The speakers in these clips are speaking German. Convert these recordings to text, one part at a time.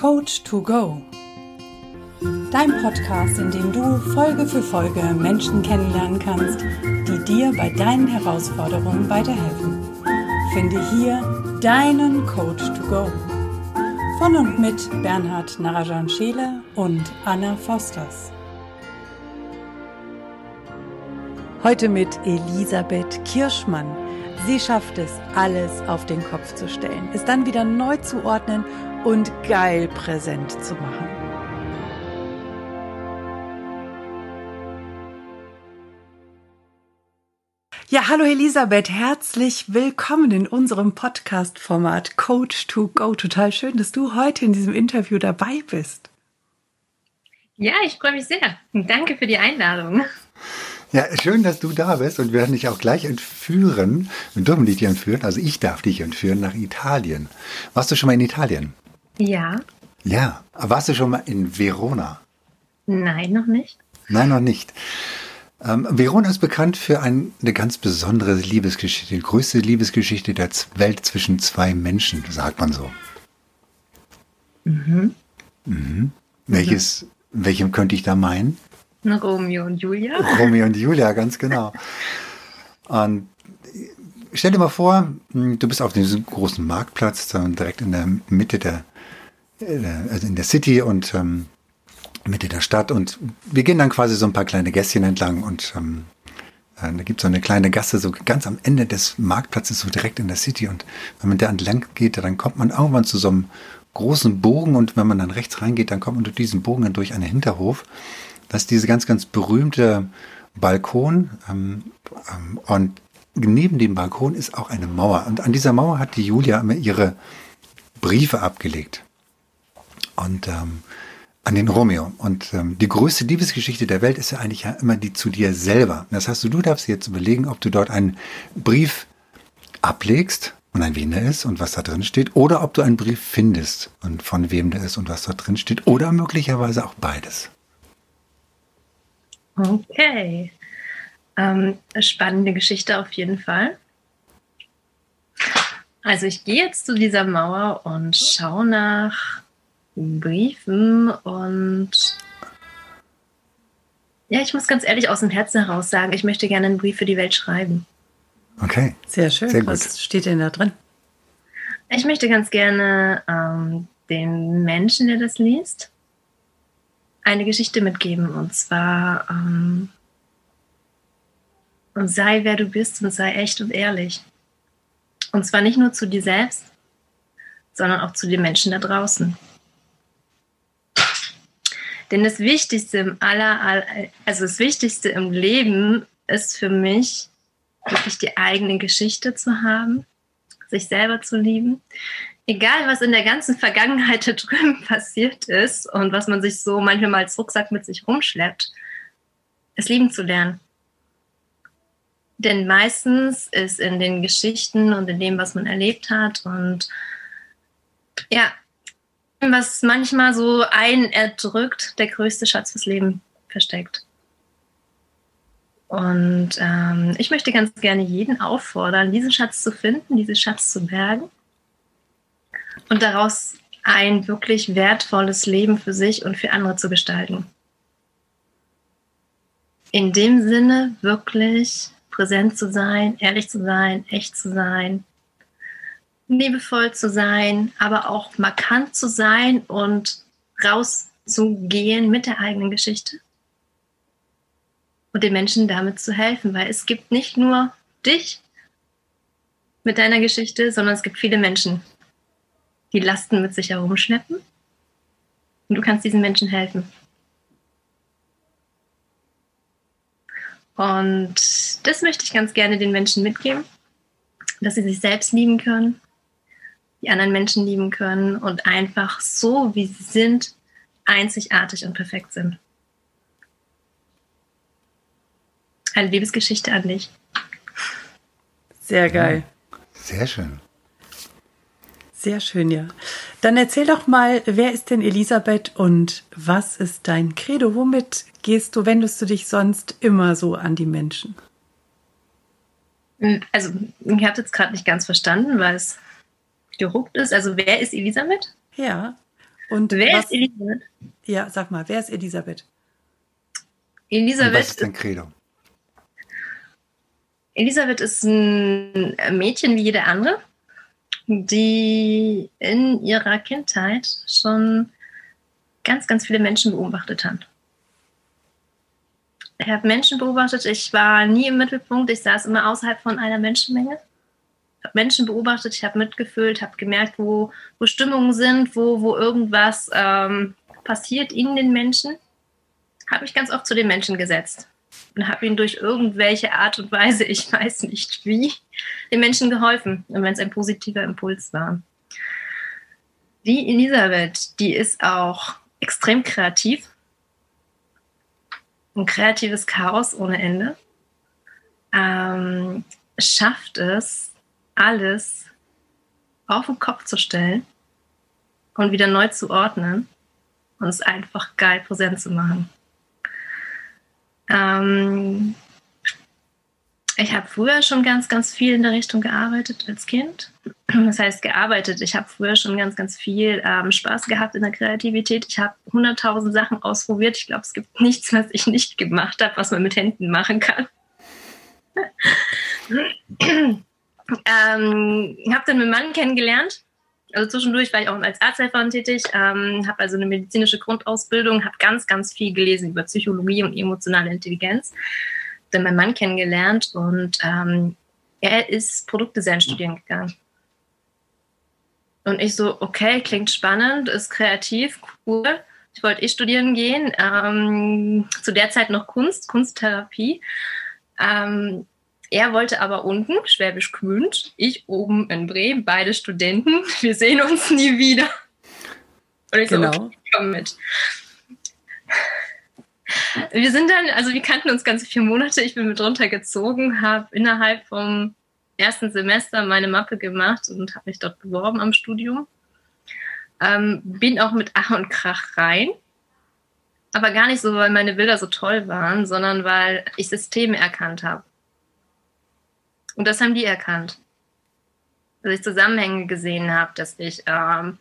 Coach to Go. Dein Podcast, in dem du Folge für Folge Menschen kennenlernen kannst, die dir bei deinen Herausforderungen weiterhelfen. Finde hier deinen Coach to Go. Von und mit Bernhard Narajan Scheele und Anna Fosters. Heute mit Elisabeth Kirschmann. Sie schafft es, alles auf den Kopf zu stellen, es dann wieder neu zu ordnen und geil präsent zu machen. Ja, hallo Elisabeth, herzlich willkommen in unserem Podcast-Format Coach to Go. Total schön, dass du heute in diesem Interview dabei bist. Ja, ich freue mich sehr. Danke für die Einladung. Ja, schön, dass du da bist und wir werden dich auch gleich entführen. Wir dürfen dich entführen, also ich darf dich entführen nach Italien. Warst du schon mal in Italien? Ja. Ja. Warst du schon mal in Verona? Nein, noch nicht. Nein, noch nicht. Ähm, Verona ist bekannt für ein, eine ganz besondere Liebesgeschichte, die größte Liebesgeschichte der Welt zwischen zwei Menschen, sagt man so. Mhm. Mhm. Welches, mhm. welchem könnte ich da meinen? Romeo und Julia. Romeo und Julia, ganz genau. Und stell dir mal vor, hm, du bist auf diesem großen Marktplatz, direkt in der Mitte der, in der City und ähm, Mitte der Stadt und wir gehen dann quasi so ein paar kleine Gässchen entlang und ähm, äh, da gibt es so eine kleine Gasse, so ganz am Ende des Marktplatzes, so direkt in der City. Und wenn man da entlang geht, dann kommt man irgendwann zu so einem großen Bogen und wenn man dann rechts reingeht, dann kommt man durch diesen Bogen dann durch einen Hinterhof. Das ist diese ganz, ganz berühmte Balkon ähm, ähm, und neben dem Balkon ist auch eine Mauer. Und an dieser Mauer hat die Julia immer ihre Briefe abgelegt und ähm, an den Romeo. Und ähm, die größte Liebesgeschichte der Welt ist ja eigentlich ja immer die zu dir selber. Das heißt, du, darfst jetzt überlegen, ob du dort einen Brief ablegst und an wen der ist und was da drin steht, oder ob du einen Brief findest und von wem der ist und was da drin steht, oder möglicherweise auch beides. Okay. Ähm, spannende Geschichte auf jeden Fall. Also ich gehe jetzt zu dieser Mauer und schaue nach Briefen und ja, ich muss ganz ehrlich aus dem Herzen heraus sagen, ich möchte gerne einen Brief für die Welt schreiben. Okay. Sehr schön. Sehr Was steht denn da drin? Ich möchte ganz gerne ähm, den Menschen, der das liest, eine Geschichte mitgeben. Und zwar ähm, sei wer du bist und sei echt und ehrlich. Und zwar nicht nur zu dir selbst, sondern auch zu den Menschen da draußen. Denn das Wichtigste im aller, also das Wichtigste im Leben ist für mich, wirklich die eigene Geschichte zu haben, sich selber zu lieben. Egal, was in der ganzen Vergangenheit da drüben passiert ist und was man sich so manchmal als Rucksack mit sich rumschleppt, es lieben zu lernen. Denn meistens ist in den Geschichten und in dem, was man erlebt hat und ja, was manchmal so einen erdrückt, der größte Schatz fürs Leben versteckt. Und ähm, ich möchte ganz gerne jeden auffordern, diesen Schatz zu finden, diesen Schatz zu bergen und daraus ein wirklich wertvolles Leben für sich und für andere zu gestalten. In dem Sinne wirklich präsent zu sein, ehrlich zu sein, echt zu sein, liebevoll zu sein, aber auch markant zu sein und rauszugehen mit der eigenen Geschichte und den Menschen damit zu helfen, weil es gibt nicht nur dich mit deiner Geschichte, sondern es gibt viele Menschen, die Lasten mit sich herumschleppen und du kannst diesen Menschen helfen. Und das möchte ich ganz gerne den Menschen mitgeben, dass sie sich selbst lieben können, die anderen Menschen lieben können und einfach so, wie sie sind, einzigartig und perfekt sind. Eine Liebesgeschichte an dich. Sehr geil. Sehr schön. Sehr schön, ja. Dann erzähl doch mal, wer ist denn Elisabeth und was ist dein Credo? Womit gehst du, wendest du dich sonst immer so an die Menschen? Also, ich habe jetzt gerade nicht ganz verstanden, weil es geruckt ist. Also wer ist Elisabeth? Ja. Und wer was, ist Elisabeth? Ja, sag mal, wer ist Elisabeth? Elisabeth. Und was ist dein Credo? Elisabeth ist ein Mädchen wie jede andere, die in ihrer Kindheit schon ganz, ganz viele Menschen beobachtet hat. Ich habe Menschen beobachtet, ich war nie im Mittelpunkt, ich saß immer außerhalb von einer Menschenmenge. Ich Menschen beobachtet, ich habe mitgefühlt, habe gemerkt, wo, wo Stimmungen sind, wo, wo irgendwas ähm, passiert in den Menschen. Habe mich ganz oft zu den Menschen gesetzt und habe ihnen durch irgendwelche Art und Weise, ich weiß nicht wie, den Menschen geholfen. Und wenn es ein positiver Impuls war. Die Elisabeth, die ist auch extrem kreativ. Ein kreatives Chaos ohne Ende. Ähm, schafft es, alles auf den Kopf zu stellen und wieder neu zu ordnen und es einfach geil präsent zu machen. Ähm, ich habe früher schon ganz, ganz viel in der Richtung gearbeitet als Kind. Das heißt, gearbeitet. Ich habe früher schon ganz, ganz viel ähm, Spaß gehabt in der Kreativität. Ich habe hunderttausend Sachen ausprobiert. Ich glaube, es gibt nichts, was ich nicht gemacht habe, was man mit Händen machen kann. Ähm, habe dann meinen Mann kennengelernt. Also zwischendurch war ich auch als Arzthelferin tätig, ähm, habe also eine medizinische Grundausbildung, habe ganz, ganz viel gelesen über Psychologie und emotionale Intelligenz dann meinen Mann kennengelernt und ähm, er ist Produktdesign studieren gegangen. Und ich so, okay, klingt spannend, ist kreativ, cool. Ich wollte eh studieren gehen. Ähm, zu der Zeit noch Kunst, Kunsttherapie. Ähm, er wollte aber unten, Schwäbisch Gmünd, ich oben in Bremen, beide Studenten. Wir sehen uns nie wieder. Und ich genau. so, okay, komm mit. Wir sind dann, also wir kannten uns ganze vier Monate. Ich bin mit runtergezogen, habe innerhalb vom ersten Semester meine Mappe gemacht und habe mich dort beworben am Studium. Ähm, bin auch mit Ach und Krach rein. Aber gar nicht so, weil meine Bilder so toll waren, sondern weil ich Systeme erkannt habe. Und das haben die erkannt. Dass ich Zusammenhänge gesehen habe, dass ich ähm,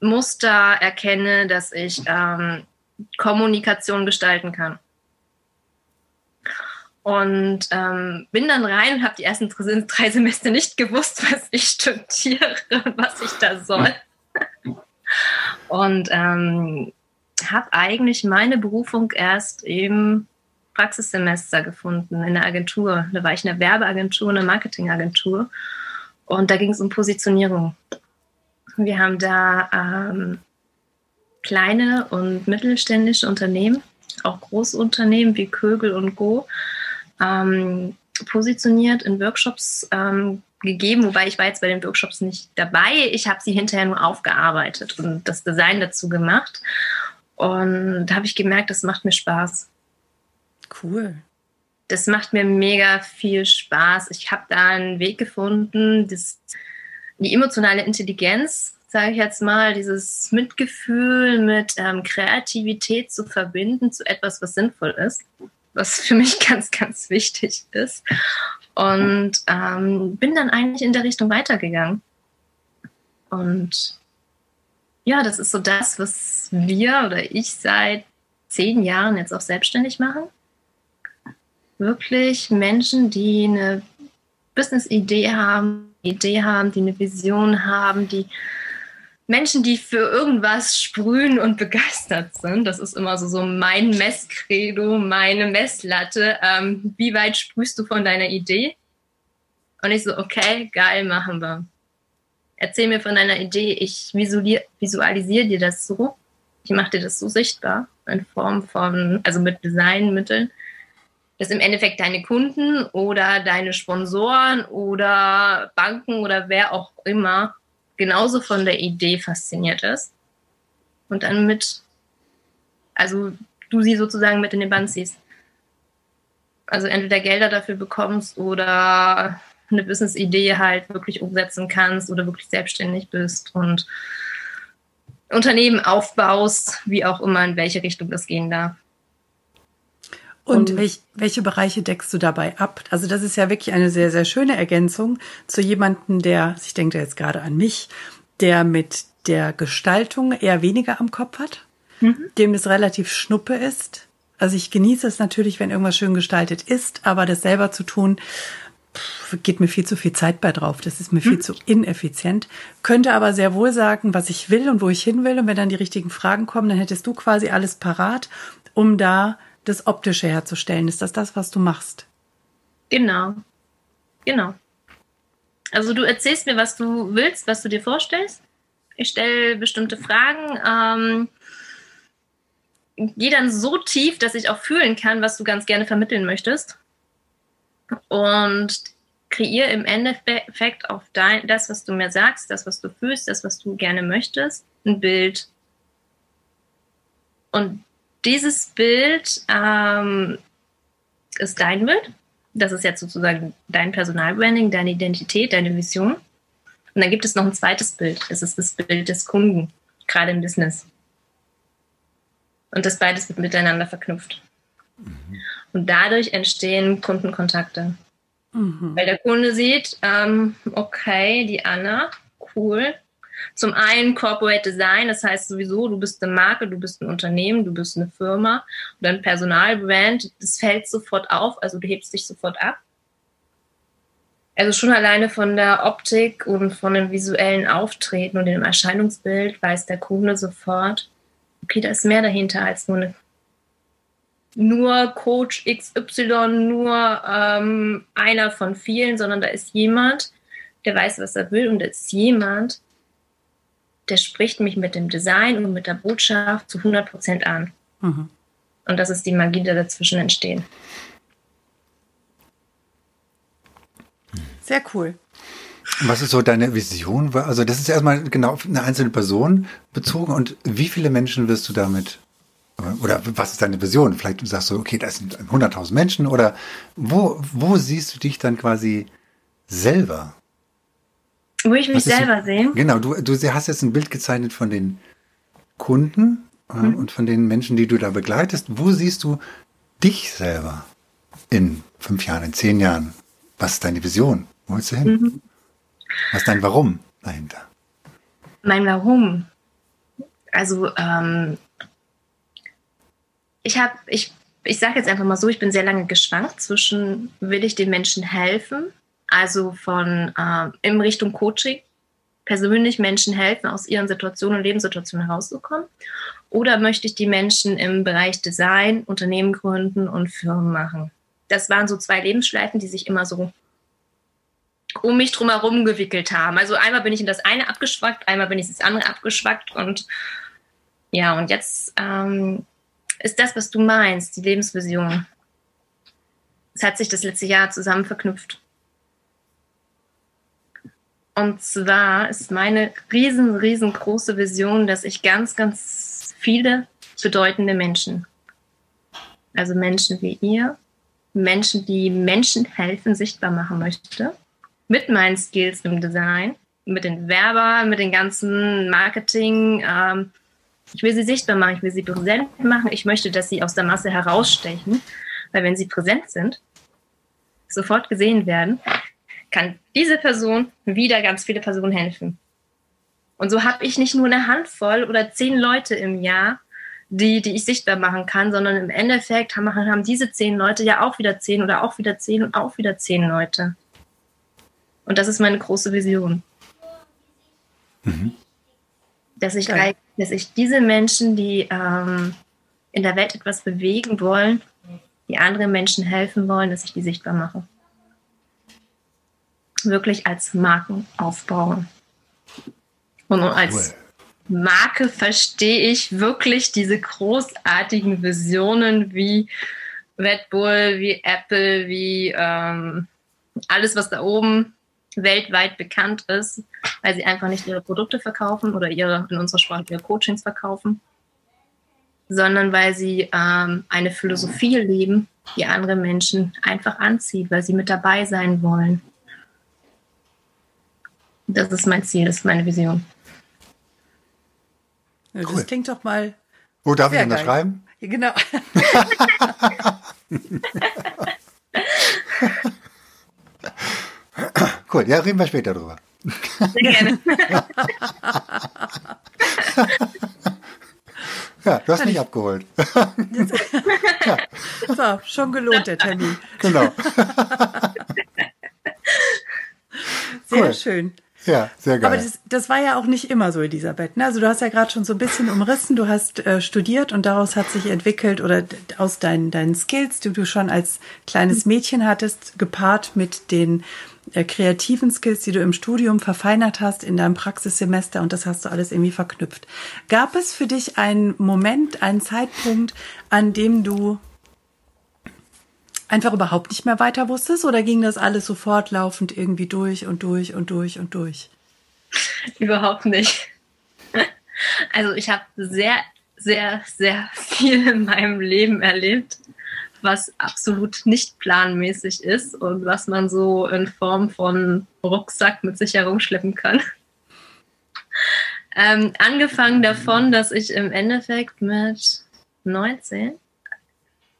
Muster erkenne, dass ich ähm, Kommunikation gestalten kann. Und ähm, bin dann rein und habe die ersten drei Semester nicht gewusst, was ich studiere und was ich da soll. Und ähm, habe eigentlich meine Berufung erst im Praxissemester gefunden in der Agentur. Da war ich in einer Werbeagentur, einer Marketingagentur. Und da ging es um Positionierung. Wir haben da ähm, kleine und mittelständische Unternehmen, auch Großunternehmen wie Kögel und Go, ähm, positioniert in Workshops ähm, gegeben, wobei ich war jetzt bei den Workshops nicht dabei. Ich habe sie hinterher nur aufgearbeitet und das Design dazu gemacht. Und da habe ich gemerkt, das macht mir Spaß. Cool. Das macht mir mega viel Spaß. Ich habe da einen Weg gefunden, das, die emotionale Intelligenz sage ich jetzt mal, dieses Mitgefühl mit ähm, Kreativität zu verbinden zu etwas, was sinnvoll ist, was für mich ganz, ganz wichtig ist. Und ähm, bin dann eigentlich in der Richtung weitergegangen. Und ja, das ist so das, was wir oder ich seit zehn Jahren jetzt auch selbstständig machen. Wirklich Menschen, die eine Business-Idee haben, Idee haben, die eine Vision haben, die Menschen, die für irgendwas sprühen und begeistert sind. Das ist immer so, so mein Messkredo, meine Messlatte. Ähm, wie weit sprühst du von deiner Idee? Und ich so, okay, geil, machen wir. Erzähl mir von deiner Idee. Ich visualisiere dir das so. Ich mache dir das so sichtbar in Form von, also mit Designmitteln, dass im Endeffekt deine Kunden oder deine Sponsoren oder Banken oder wer auch immer genauso von der Idee fasziniert ist und dann mit, also du sie sozusagen mit in den Band ziehst. Also entweder Gelder dafür bekommst oder eine Business-Idee halt wirklich umsetzen kannst oder wirklich selbstständig bist und Unternehmen aufbaust, wie auch immer, in welche Richtung das gehen darf. Und, und welch, welche Bereiche deckst du dabei ab? Also das ist ja wirklich eine sehr, sehr schöne Ergänzung zu jemandem, der, ich denke jetzt gerade an mich, der mit der Gestaltung eher weniger am Kopf hat, mhm. dem es relativ schnuppe ist. Also ich genieße es natürlich, wenn irgendwas schön gestaltet ist, aber das selber zu tun, geht mir viel zu viel Zeit bei drauf. Das ist mir viel mhm. zu ineffizient. Könnte aber sehr wohl sagen, was ich will und wo ich hin will. Und wenn dann die richtigen Fragen kommen, dann hättest du quasi alles parat, um da das Optische herzustellen. Ist das das, was du machst? Genau. Genau. Also du erzählst mir, was du willst, was du dir vorstellst. Ich stelle bestimmte Fragen. Ähm, gehe dann so tief, dass ich auch fühlen kann, was du ganz gerne vermitteln möchtest. Und kreiere im Endeffekt auf dein, das, was du mir sagst, das, was du fühlst, das, was du gerne möchtest, ein Bild. Und dieses Bild ähm, ist dein Bild. Das ist jetzt sozusagen dein Personalbranding, deine Identität, deine Vision. Und dann gibt es noch ein zweites Bild. Das ist das Bild des Kunden, gerade im Business. Und das beides wird miteinander verknüpft. Mhm. Und dadurch entstehen Kundenkontakte. Mhm. Weil der Kunde sieht, ähm, okay, die Anna, cool. Zum einen Corporate Design, das heißt sowieso, du bist eine Marke, du bist ein Unternehmen, du bist eine Firma und ein Personalbrand, das fällt sofort auf, also du hebst dich sofort ab. Also schon alleine von der Optik und von dem visuellen Auftreten und dem Erscheinungsbild weiß der Kunde sofort, okay, da ist mehr dahinter als nur eine nur Coach XY, nur ähm, einer von vielen, sondern da ist jemand, der weiß, was er will und da ist jemand, der spricht mich mit dem Design und mit der Botschaft zu 100 Prozent an. Mhm. Und das ist die Magie, die dazwischen entstehen. Sehr cool. Was ist so deine Vision? Also das ist erstmal genau auf eine einzelne Person bezogen und wie viele Menschen wirst du damit oder was ist deine Vision? Vielleicht sagst du, okay, das sind 100.000 Menschen oder wo, wo siehst du dich dann quasi selber? Wo ich mich selber sehe? Genau, du, du hast jetzt ein Bild gezeichnet von den Kunden äh, mhm. und von den Menschen, die du da begleitest. Wo siehst du dich selber in fünf Jahren, in zehn Jahren? Was ist deine Vision? Wo willst du hin? Mhm. Was ist dein Warum dahinter? Mein Warum? Also ähm, ich habe, ich, ich sage jetzt einfach mal so, ich bin sehr lange geschwankt zwischen, will ich den Menschen helfen, also von äh, in Richtung Coaching, persönlich Menschen helfen, aus ihren Situationen und Lebenssituationen herauszukommen, oder möchte ich die Menschen im Bereich Design, Unternehmen gründen und Firmen machen? Das waren so zwei Lebensschleifen, die sich immer so um mich drumherum gewickelt haben. Also einmal bin ich in das eine abgeschwackt, einmal bin ich in das andere abgeschwackt und ja, und jetzt ähm, ist das, was du meinst, die Lebensvision. Es hat sich das letzte Jahr zusammen verknüpft. Und zwar ist meine riesen, riesengroße Vision, dass ich ganz, ganz viele bedeutende Menschen, also Menschen wie ihr, Menschen, die Menschen helfen, sichtbar machen möchte, mit meinen Skills im Design, mit den Werber, mit den ganzen Marketing, ähm, ich will sie sichtbar machen, ich will sie präsent machen, ich möchte, dass sie aus der Masse herausstechen, weil wenn sie präsent sind, sofort gesehen werden, kann diese Person wieder ganz viele Personen helfen. Und so habe ich nicht nur eine Handvoll oder zehn Leute im Jahr, die, die ich sichtbar machen kann, sondern im Endeffekt haben, haben diese zehn Leute ja auch wieder zehn oder auch wieder zehn und auch wieder zehn Leute. Und das ist meine große Vision. Mhm. Dass ich dass ich diese Menschen, die ähm, in der Welt etwas bewegen wollen, die anderen Menschen helfen wollen, dass ich die sichtbar mache. Wirklich als Marken aufbauen. Und als Marke verstehe ich wirklich diese großartigen Visionen wie Red Bull, wie Apple, wie ähm, alles, was da oben weltweit bekannt ist, weil sie einfach nicht ihre Produkte verkaufen oder ihre, in unserer Sprache ihre Coachings verkaufen, sondern weil sie ähm, eine Philosophie leben, die andere Menschen einfach anzieht, weil sie mit dabei sein wollen. Das ist mein Ziel, das ist meine Vision. Das cool. klingt doch mal. Wo darf ich unterschreiben? Ja, genau. Cool, ja, reden wir später drüber. Sehr gerne. ja, du hast mich abgeholt. ja. So, schon gelohnt, der Termin. Genau. Sehr cool. schön. Ja, sehr geil. Aber das, das war ja auch nicht immer so, Elisabeth. Ne? Also du hast ja gerade schon so ein bisschen umrissen, du hast äh, studiert und daraus hat sich entwickelt oder aus deinen, deinen Skills, die du schon als kleines Mädchen hattest, gepaart mit den äh, kreativen Skills, die du im Studium verfeinert hast in deinem Praxissemester und das hast du alles irgendwie verknüpft. Gab es für dich einen Moment, einen Zeitpunkt, an dem du einfach überhaupt nicht mehr weiter wusstest oder ging das alles so fortlaufend irgendwie durch und durch und durch und durch? Überhaupt nicht. Also ich habe sehr, sehr, sehr viel in meinem Leben erlebt, was absolut nicht planmäßig ist und was man so in Form von Rucksack mit sich herumschleppen kann. Ähm, angefangen davon, dass ich im Endeffekt mit 19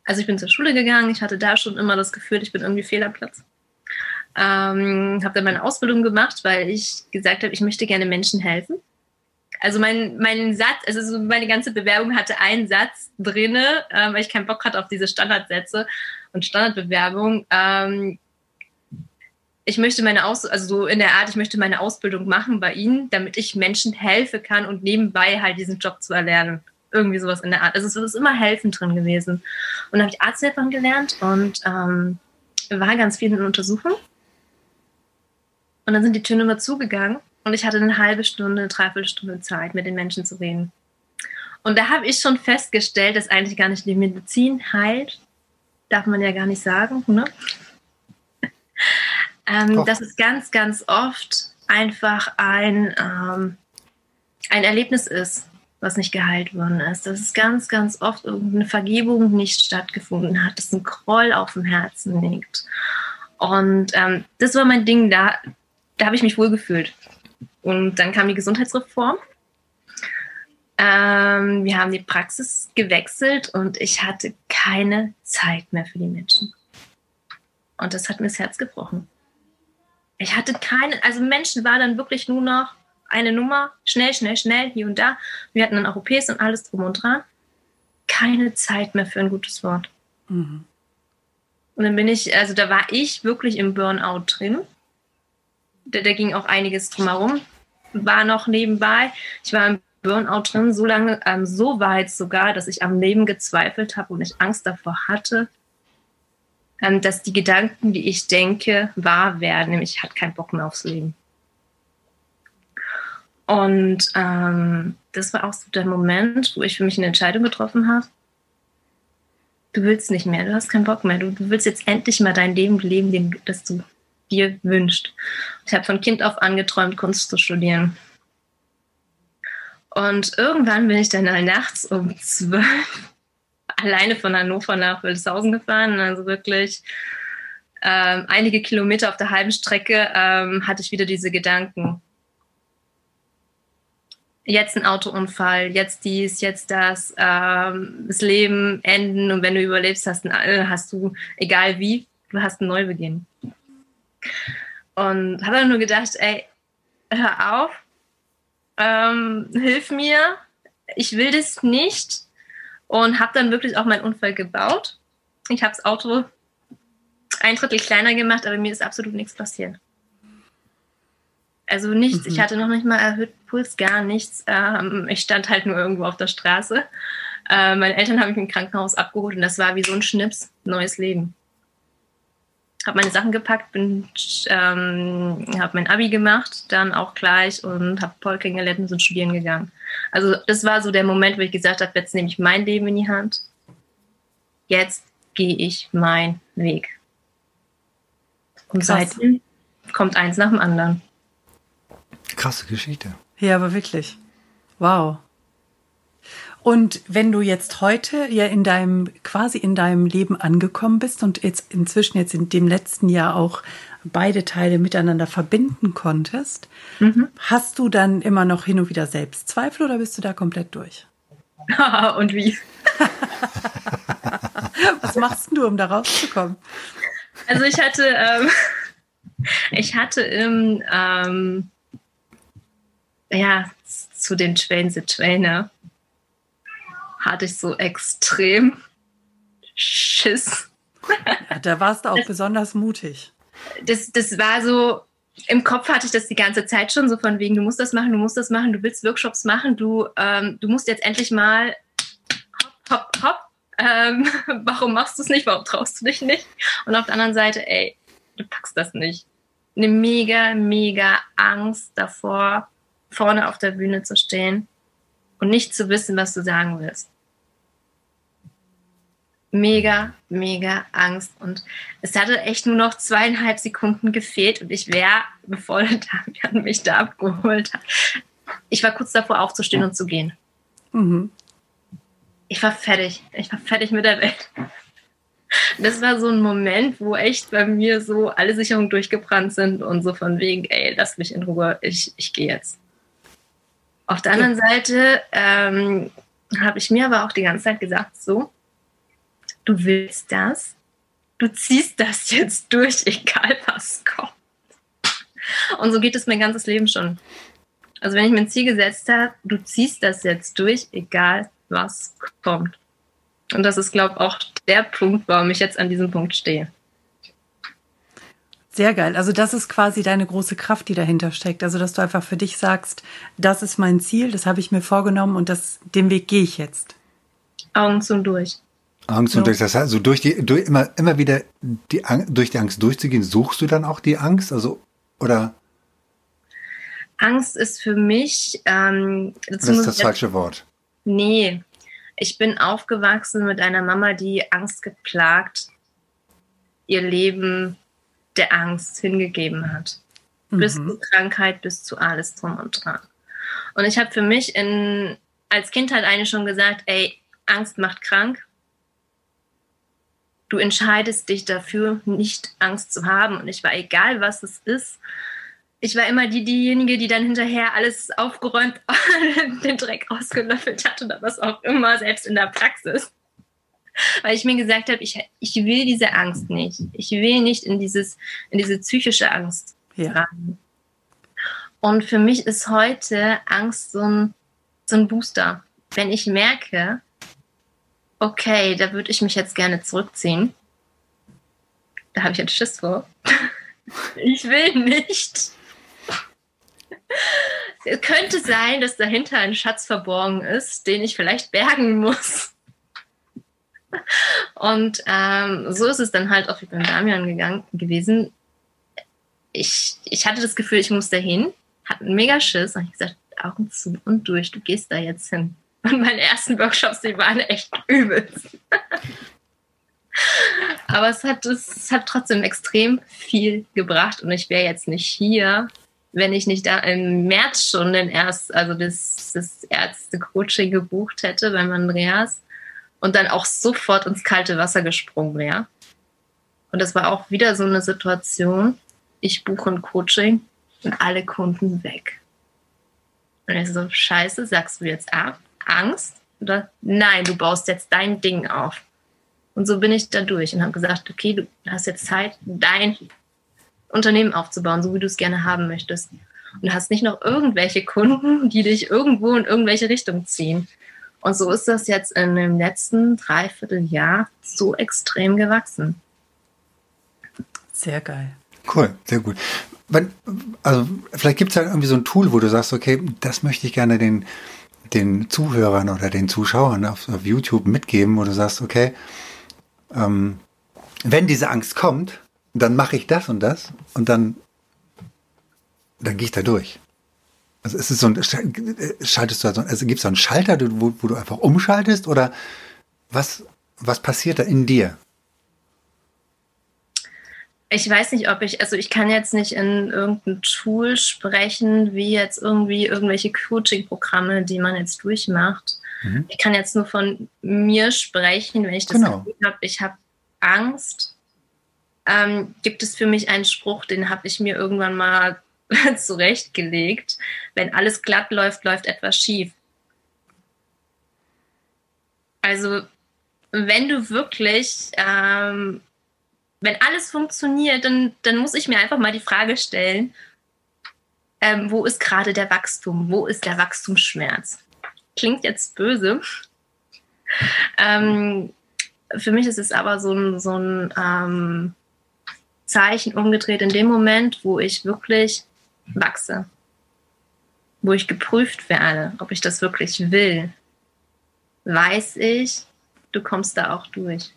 also ich bin zur Schule gegangen, ich hatte da schon immer das Gefühl, ich bin irgendwie Fehlerplatz. Ähm, habe dann meine Ausbildung gemacht, weil ich gesagt habe, ich möchte gerne Menschen helfen. Also mein, mein Satz, also so meine ganze Bewerbung hatte einen Satz drinne, äh, weil ich keinen Bock hatte auf diese Standardsätze und Standardbewerbung. Ähm, ich möchte meine Aus, also so in der Art, ich möchte meine Ausbildung machen bei Ihnen, damit ich Menschen helfen kann und nebenbei halt diesen Job zu erlernen irgendwie sowas in der Art. Also es ist immer helfen drin gewesen. Und dann habe ich Arzthelferin gelernt und ähm, war ganz viel in Untersuchung. Und dann sind die Türen immer zugegangen und ich hatte eine halbe Stunde, eine Dreiviertelstunde Zeit, mit den Menschen zu reden. Und da habe ich schon festgestellt, dass eigentlich gar nicht die Medizin heilt. Darf man ja gar nicht sagen, ne? ähm, dass es ganz, ganz oft einfach ein, ähm, ein Erlebnis ist, was nicht geheilt worden ist. Dass es ganz, ganz oft irgendeine Vergebung nicht stattgefunden hat, dass ein Groll auf dem Herzen liegt. Und ähm, das war mein Ding, da, da habe ich mich wohl gefühlt. Und dann kam die Gesundheitsreform. Ähm, wir haben die Praxis gewechselt und ich hatte keine Zeit mehr für die Menschen. Und das hat mir das Herz gebrochen. Ich hatte keine, also Menschen war dann wirklich nur noch eine Nummer, schnell, schnell, schnell, hier und da. Wir hatten dann auch OPs und alles drum und dran. Keine Zeit mehr für ein gutes Wort. Mhm. Und dann bin ich, also da war ich wirklich im Burnout drin. Da, da ging auch einiges drumherum. War noch nebenbei. Ich war im Burnout drin, so lange, ähm, so weit sogar, dass ich am Leben gezweifelt habe und ich Angst davor hatte, ähm, dass die Gedanken, die ich denke, wahr werden. Nämlich, ich hatte keinen Bock mehr aufs Leben. Und ähm, das war auch so der Moment, wo ich für mich eine Entscheidung getroffen habe. Du willst nicht mehr, du hast keinen Bock mehr. Du, du willst jetzt endlich mal dein Leben leben, das du dir wünschst. Ich habe von Kind auf angeträumt, Kunst zu studieren. Und irgendwann bin ich dann nachts um zwölf alleine von Hannover nach Wildeshausen gefahren. Also wirklich ähm, einige Kilometer auf der halben Strecke ähm, hatte ich wieder diese Gedanken jetzt ein Autounfall, jetzt dies, jetzt das, ähm, das Leben enden und wenn du überlebst, hast, ein, hast du, egal wie, du hast einen Neubeginn. Und habe dann nur gedacht, ey, hör auf, ähm, hilf mir, ich will das nicht und habe dann wirklich auch meinen Unfall gebaut. Ich habe das Auto ein Drittel kleiner gemacht, aber mir ist absolut nichts passiert. Also nichts. Mhm. Ich hatte noch nicht mal erhöht Puls, gar nichts. Ähm, ich stand halt nur irgendwo auf der Straße. Äh, meine Eltern haben mich im Krankenhaus abgeholt und das war wie so ein Schnips, neues Leben. Habe meine Sachen gepackt, bin, ähm, habe mein Abi gemacht, dann auch gleich und habe Paul kennengelernt und sind studieren gegangen. Also das war so der Moment, wo ich gesagt habe, jetzt nehme ich mein Leben in die Hand. Jetzt gehe ich meinen Weg. Und Krass. seitdem kommt eins nach dem anderen. Krasse Geschichte. Ja, aber wirklich. Wow. Und wenn du jetzt heute ja in deinem, quasi in deinem Leben angekommen bist und jetzt inzwischen jetzt in dem letzten Jahr auch beide Teile miteinander verbinden konntest, mhm. hast du dann immer noch hin und wieder Selbstzweifel oder bist du da komplett durch? und wie? Was machst du, um da rauszukommen? Also ich hatte, ähm, ich hatte im ähm, ja, zu den Twain the Twainer hatte ich so extrem Schiss. Ja, da warst du auch das, besonders mutig. Das, das war so, im Kopf hatte ich das die ganze Zeit schon so von wegen, du musst das machen, du musst das machen, du willst Workshops machen, du, ähm, du musst jetzt endlich mal hopp, hopp, hopp. Ähm, warum machst du es nicht? Warum traust du dich nicht? Und auf der anderen Seite, ey, du packst das nicht. Eine mega, mega Angst davor, vorne auf der Bühne zu stehen und nicht zu wissen, was du sagen willst mega, mega Angst. Und es hatte echt nur noch zweieinhalb Sekunden gefehlt und ich wäre, bevor der Damian mich da abgeholt hat, ich war kurz davor aufzustehen und zu gehen. Mhm. Ich war fertig. Ich war fertig mit der Welt. Das war so ein Moment, wo echt bei mir so alle Sicherungen durchgebrannt sind und so von wegen, ey, lass mich in Ruhe, ich, ich gehe jetzt. Auf der anderen Seite ähm, habe ich mir aber auch die ganze Zeit gesagt, so, du willst das, du ziehst das jetzt durch, egal was kommt. Und so geht es mein ganzes Leben schon. Also wenn ich mir ein Ziel gesetzt habe, du ziehst das jetzt durch, egal was kommt. Und das ist, glaube ich, auch der Punkt, warum ich jetzt an diesem Punkt stehe. Sehr geil. Also das ist quasi deine große Kraft, die dahinter steckt. Also dass du einfach für dich sagst, das ist mein Ziel, das habe ich mir vorgenommen und das, den Weg gehe ich jetzt. Augen zu und durch. Angst und durch das heißt, also durch die, durch immer, immer wieder die, durch die Angst durchzugehen, suchst du dann auch die Angst? Also, oder? Angst ist für mich. Ähm, das ist das falsche Wort. Nee. Ich bin aufgewachsen mit einer Mama, die Angst geplagt ihr Leben der Angst hingegeben hat. Mhm. Bis zu Krankheit, bis zu alles drum und dran. Und ich habe für mich in, als Kind halt eigentlich schon gesagt, ey, Angst macht krank du entscheidest dich dafür, nicht Angst zu haben. Und ich war egal, was es ist. Ich war immer die, diejenige, die dann hinterher alles aufgeräumt, den Dreck ausgelöffelt hat oder was auch immer, selbst in der Praxis. Weil ich mir gesagt habe, ich, ich will diese Angst nicht. Ich will nicht in, dieses, in diese psychische Angst ja. rein. Und für mich ist heute Angst so ein, so ein Booster. Wenn ich merke, okay, da würde ich mich jetzt gerne zurückziehen. Da habe ich jetzt Schiss vor. ich will nicht. Es könnte sein, dass dahinter ein Schatz verborgen ist, den ich vielleicht bergen muss. Und ähm, so ist es dann halt auch wie beim Damian gegangen, gewesen. Ich, ich hatte das Gefühl, ich muss dahin, hatte einen mega Schiss und ich gesagt, Augen zu und durch, du gehst da jetzt hin. Und meine ersten Workshops, die waren echt übelst. Aber es hat, es hat trotzdem extrem viel gebracht und ich wäre jetzt nicht hier, wenn ich nicht da im März schon den erst, also das, das Ärzte-Coaching gebucht hätte beim Andreas und dann auch sofort ins kalte Wasser gesprungen wäre. Und das war auch wieder so eine Situation. Ich buche ein Coaching und alle Kunden weg. Und ich so, scheiße, sagst du jetzt ab? Angst? Oder nein, du baust jetzt dein Ding auf. Und so bin ich da durch und habe gesagt, okay, du hast jetzt Zeit, dein Unternehmen aufzubauen, so wie du es gerne haben möchtest. Und hast nicht noch irgendwelche Kunden, die dich irgendwo in irgendwelche Richtung ziehen. Und so ist das jetzt in dem letzten Dreivierteljahr so extrem gewachsen. Sehr geil. Cool, sehr gut. Also vielleicht gibt es halt irgendwie so ein Tool, wo du sagst, okay, das möchte ich gerne den den Zuhörern oder den Zuschauern auf, auf YouTube mitgeben, wo du sagst, okay, ähm, wenn diese Angst kommt, dann mache ich das und das und dann, dann gehe ich da durch. Also ist es so ein, schaltest du also, also gibt es da einen Schalter, wo, wo du einfach umschaltest oder was, was passiert da in dir? ich weiß nicht, ob ich, also ich kann jetzt nicht in irgendein Tool sprechen, wie jetzt irgendwie irgendwelche Coaching-Programme, die man jetzt durchmacht. Mhm. Ich kann jetzt nur von mir sprechen, wenn ich das genau. Gefühl habe, ich habe Angst. Ähm, gibt es für mich einen Spruch, den habe ich mir irgendwann mal zurechtgelegt. Wenn alles glatt läuft, läuft etwas schief. Also wenn du wirklich ähm, wenn alles funktioniert, dann, dann muss ich mir einfach mal die Frage stellen, ähm, wo ist gerade der Wachstum, wo ist der Wachstumsschmerz. Klingt jetzt böse. Ähm, für mich ist es aber so ein, so ein ähm, Zeichen umgedreht in dem Moment, wo ich wirklich wachse, wo ich geprüft werde, ob ich das wirklich will, weiß ich, du kommst da auch durch.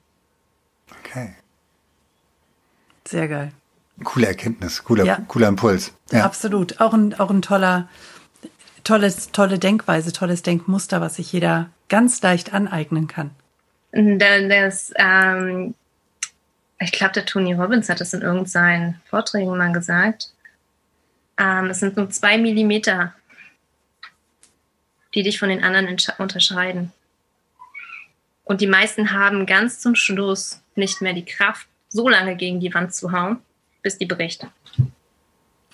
Okay. Sehr geil. Coole Erkenntnis, cooler, ja. cooler Impuls. Ja. Absolut. Auch ein, auch ein toller, tolles, tolle Denkweise, tolles Denkmuster, was sich jeder ganz leicht aneignen kann. Das, ähm, ich glaube, der Tony Robbins hat das in irgendeinen Vorträgen mal gesagt. Ähm, es sind nur zwei Millimeter, die dich von den anderen unterscheiden. Und die meisten haben ganz zum Schluss nicht mehr die Kraft, so lange gegen die Wand zu hauen, bis die bricht.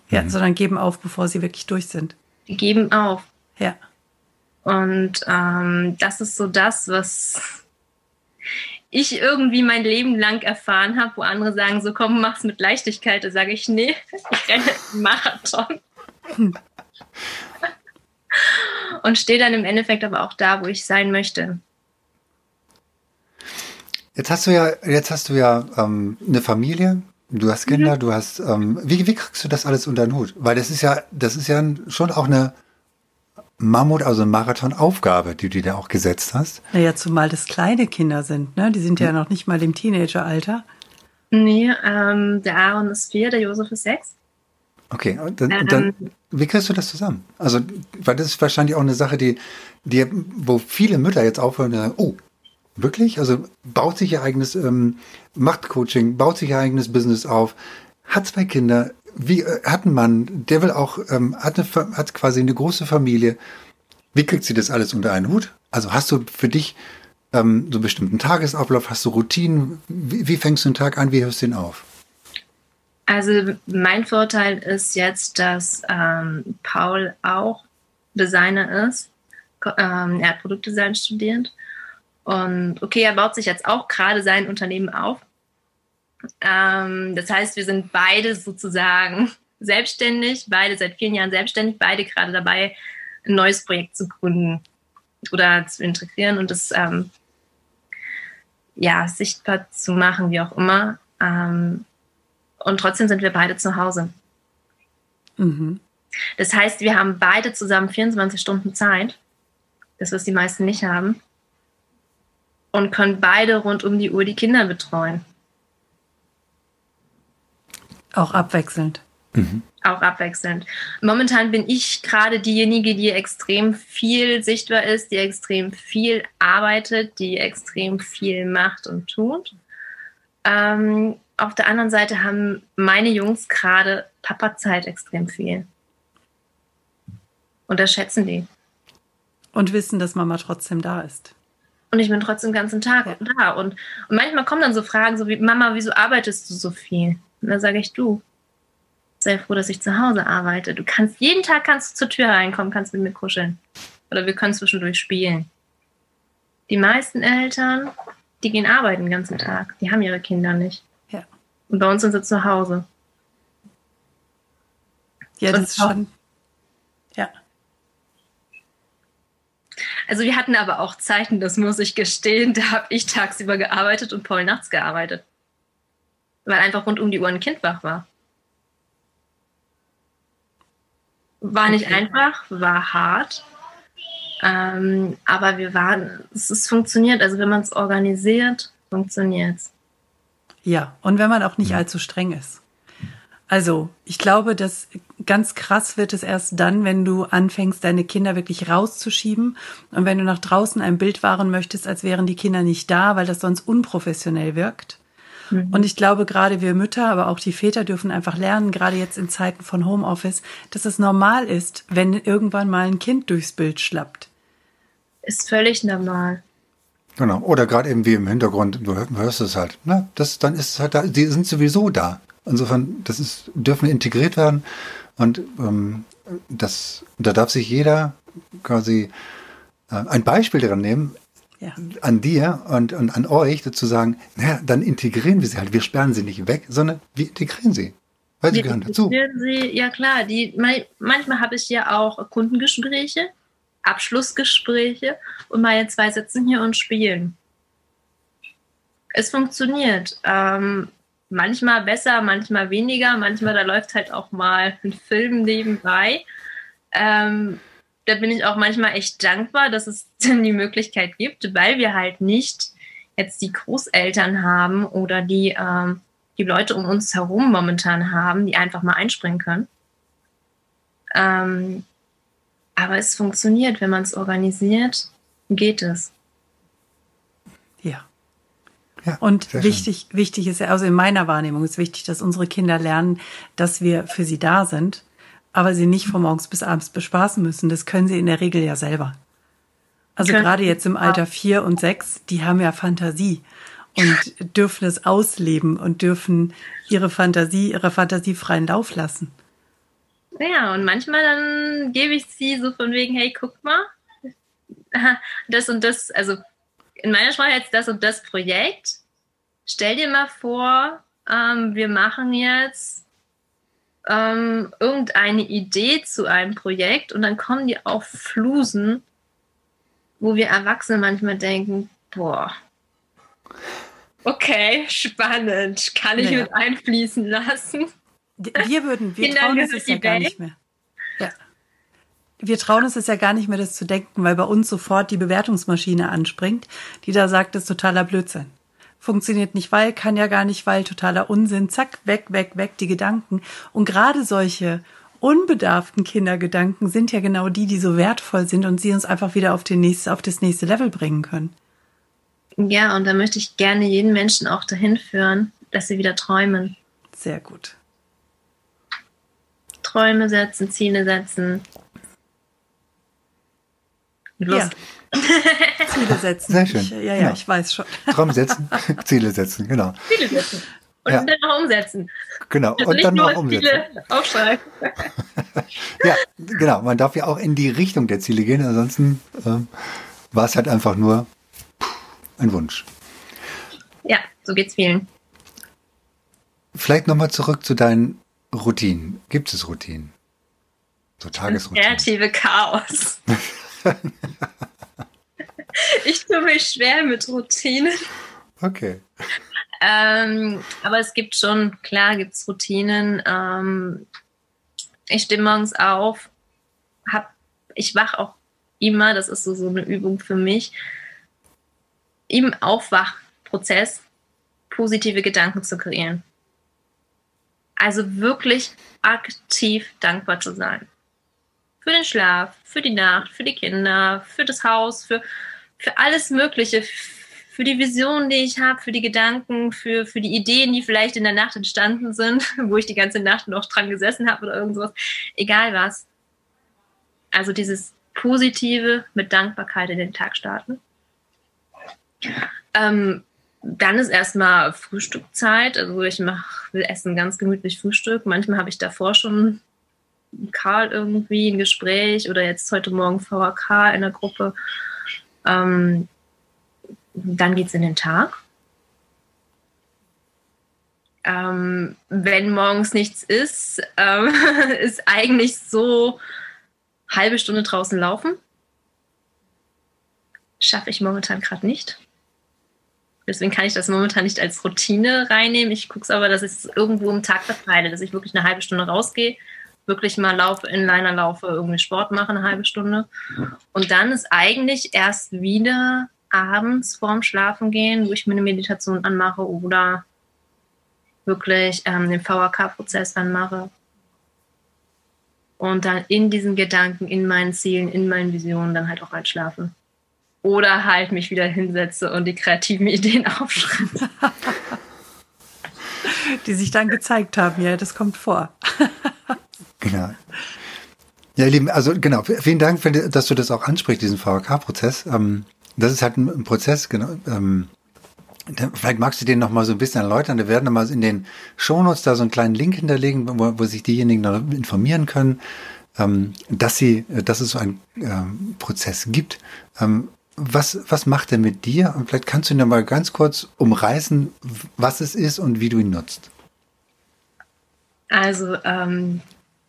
Ja, mhm. sondern geben auf, bevor sie wirklich durch sind. Die geben auf. Ja. Und ähm, das ist so das, was ich irgendwie mein Leben lang erfahren habe, wo andere sagen, so komm, mach's mit Leichtigkeit. Da sage ich, nee, ich renne einen Marathon. Und stehe dann im Endeffekt aber auch da, wo ich sein möchte. Jetzt hast du ja, jetzt hast du ja ähm, eine Familie, du hast Kinder, mhm. du hast, ähm, wie, wie kriegst du das alles unter den Hut? Weil das ist ja, das ist ja schon auch eine Mammut, also Marathonaufgabe, die du dir auch gesetzt hast. Naja, zumal das kleine Kinder sind, ne? Die sind ja, ja noch nicht mal im Teenageralter. Nee, ähm, der Aaron ist vier, der Josef ist sechs. Okay, und dann, ähm, dann, wie kriegst du das zusammen? Also, weil das ist wahrscheinlich auch eine Sache, die, die wo viele Mütter jetzt aufhören und sagen, oh, Wirklich? Also baut sich ihr eigenes, ähm, macht Coaching, baut sich ihr eigenes Business auf, hat zwei Kinder, wie, äh, hat einen Mann, der will auch, ähm, hat, eine, hat quasi eine große Familie. Wie kriegt sie das alles unter einen Hut? Also hast du für dich ähm, so einen bestimmten Tagesablauf, hast du Routinen? Wie, wie fängst du den Tag an, wie hörst du ihn auf? Also mein Vorteil ist jetzt, dass ähm, Paul auch Designer ist. Ähm, er hat Produktdesign studiert und okay, er baut sich jetzt auch gerade sein Unternehmen auf. Ähm, das heißt, wir sind beide sozusagen selbstständig, beide seit vielen Jahren selbstständig, beide gerade dabei, ein neues Projekt zu gründen oder zu integrieren und das ähm, ja, sichtbar zu machen, wie auch immer. Ähm, und trotzdem sind wir beide zu Hause. Mhm. Das heißt, wir haben beide zusammen 24 Stunden Zeit. Das, was die meisten nicht haben und können beide rund um die Uhr die Kinder betreuen. Auch abwechselnd. Mhm. Auch abwechselnd. Momentan bin ich gerade diejenige, die extrem viel sichtbar ist, die extrem viel arbeitet, die extrem viel macht und tut. Ähm, auf der anderen Seite haben meine Jungs gerade Papa-Zeit extrem viel. Und das schätzen die. Und wissen, dass Mama trotzdem da ist. Und ich bin trotzdem den ganzen Tag ja. da. Und, und manchmal kommen dann so Fragen, so wie, Mama, wieso arbeitest du so viel? Und dann sage ich, du, sei froh, dass ich zu Hause arbeite. Du kannst, jeden Tag kannst du zur Tür reinkommen, kannst mit mir kuscheln. Oder wir können zwischendurch spielen. Die meisten Eltern, die gehen arbeiten den ganzen Tag. Die haben ihre Kinder nicht. Ja. Und bei uns sind sie zu Hause. Ja, das ist schon. Ja. Also wir hatten aber auch Zeiten, das muss ich gestehen, da habe ich tagsüber gearbeitet und Paul nachts gearbeitet. Weil einfach rund um die Uhr ein Kind wach war. War nicht okay. einfach, war hart. Ähm, aber wir waren, es ist funktioniert. Also wenn man es organisiert, funktioniert es. Ja, und wenn man auch nicht allzu streng ist. Also, ich glaube, dass ganz krass wird es erst dann, wenn du anfängst, deine Kinder wirklich rauszuschieben und wenn du nach draußen ein Bild wahren möchtest, als wären die Kinder nicht da, weil das sonst unprofessionell wirkt. Mhm. Und ich glaube, gerade wir Mütter, aber auch die Väter dürfen einfach lernen, gerade jetzt in Zeiten von Homeoffice, dass es normal ist, wenn irgendwann mal ein Kind durchs Bild schlappt. Ist völlig normal. Genau. Oder gerade eben wie im Hintergrund, du hörst es halt. Ne? Das, dann ist es halt da, die sind sowieso da. Insofern, das ist, dürfen integriert werden und ähm, das, da darf sich jeder quasi äh, ein Beispiel daran nehmen, ja. an dir und, und an euch, dazu sagen, naja, dann integrieren wir sie halt. Wir sperren sie nicht weg, sondern wir integrieren sie. Weil sie gehören dazu. Sie, ja klar, die, manchmal habe ich ja auch Kundengespräche, Abschlussgespräche und meine zwei sitzen hier und spielen. Es funktioniert. Ähm, manchmal besser, manchmal weniger, manchmal da läuft halt auch mal ein Film nebenbei. Ähm, da bin ich auch manchmal echt dankbar, dass es die Möglichkeit gibt, weil wir halt nicht jetzt die Großeltern haben oder die, ähm, die Leute um uns herum momentan haben, die einfach mal einspringen können. Ähm, aber es funktioniert, wenn man es organisiert, geht es. Ja. ja und wichtig, wichtig ist ja, also in meiner Wahrnehmung ist wichtig, dass unsere Kinder lernen, dass wir für sie da sind, aber sie nicht von morgens bis abends bespaßen müssen. Das können sie in der Regel ja selber. Also gerade jetzt im Alter vier und sechs, die haben ja Fantasie und dürfen es ausleben und dürfen ihre Fantasie, ihre Fantasie freien Lauf lassen. Ja, und manchmal dann gebe ich sie so von wegen, hey, guck mal, das und das, also in meiner Sprache jetzt das und das Projekt. Stell dir mal vor, ähm, wir machen jetzt ähm, irgendeine Idee zu einem Projekt und dann kommen die auf Flusen wo wir Erwachsene manchmal denken, boah, okay, spannend, kann ich naja. mit einfließen lassen. Wir würden, wir trauen uns es ja gar nicht mehr. Ja. Wir trauen uns es ja gar nicht mehr, das zu denken, weil bei uns sofort die Bewertungsmaschine anspringt, die da sagt, das ist totaler Blödsinn. Funktioniert nicht, weil, kann ja gar nicht, weil, totaler Unsinn, zack, weg, weg, weg, die Gedanken. Und gerade solche unbedarften Kindergedanken sind ja genau die, die so wertvoll sind und sie uns einfach wieder auf, den nächste, auf das nächste Level bringen können. Ja, und da möchte ich gerne jeden Menschen auch dahin führen, dass sie wieder träumen. Sehr gut. Träume setzen, Ziele setzen. Lust. Ja. Ziele setzen. Sehr schön. Ich, ja, ja, genau. ich weiß schon. Träume setzen, Ziele setzen, genau. Ziele setzen. Und ja. dann noch umsetzen. Genau, also und dann noch umsetzen. Ziele aufschreiben. ja, genau. Man darf ja auch in die Richtung der Ziele gehen, ansonsten ähm, war es halt einfach nur ein Wunsch. Ja, so geht's vielen. Vielleicht nochmal zurück zu deinen Routinen. Gibt es Routinen? So Tagesroutinen? Kreative Chaos. ich tue mich schwer mit Routinen. Okay. Ähm, aber es gibt schon, klar gibt es Routinen. Ähm, ich stehe morgens auf, hab, ich wach auch immer, das ist so, so eine Übung für mich, im Aufwachprozess positive Gedanken zu kreieren. Also wirklich aktiv dankbar zu sein. Für den Schlaf, für die Nacht, für die Kinder, für das Haus, für, für alles Mögliche, für die Visionen, die ich habe, für die Gedanken, für, für die Ideen, die vielleicht in der Nacht entstanden sind, wo ich die ganze Nacht noch dran gesessen habe oder irgendwas. Egal was. Also dieses Positive mit Dankbarkeit in den Tag starten. Ähm, dann ist erstmal Frühstückzeit. Also ich mach, will essen ganz gemütlich Frühstück. Manchmal habe ich davor schon Karl irgendwie ein Gespräch oder jetzt heute Morgen VHK in der Gruppe. Ähm, dann geht es in den Tag. Ähm, wenn morgens nichts ist, ähm, ist eigentlich so halbe Stunde draußen laufen. Schaffe ich momentan gerade nicht. Deswegen kann ich das momentan nicht als Routine reinnehmen. Ich gucke es aber, dass ich es irgendwo im Tag verteile, dass ich wirklich eine halbe Stunde rausgehe, wirklich mal laufe, Inliner laufe, irgendwie Sport mache, eine halbe Stunde. Und dann ist eigentlich erst wieder abends vorm Schlafen gehen, wo ich mir eine Meditation anmache oder wirklich ähm, den VHK-Prozess anmache. Und dann in diesen Gedanken, in meinen Zielen, in meinen Visionen dann halt auch einschlafe. Oder halt mich wieder hinsetze und die kreativen Ideen aufschreibe. die sich dann gezeigt haben, ja, das kommt vor. genau. Ja, ihr Lieben, also genau, vielen Dank, dass du das auch ansprichst, diesen VHK-Prozess. Ähm, das ist halt ein, Prozess, genau. Ähm, vielleicht magst du den noch mal so ein bisschen erläutern. Wir werden mal in den Shownotes da so einen kleinen Link hinterlegen, wo, wo sich diejenigen noch informieren können, ähm, dass sie, dass es so einen Prozess gibt. Was, was macht er mit dir? Und vielleicht kannst du ihn mal ganz kurz umreißen, was es ist und wie du ihn nutzt. Also ähm,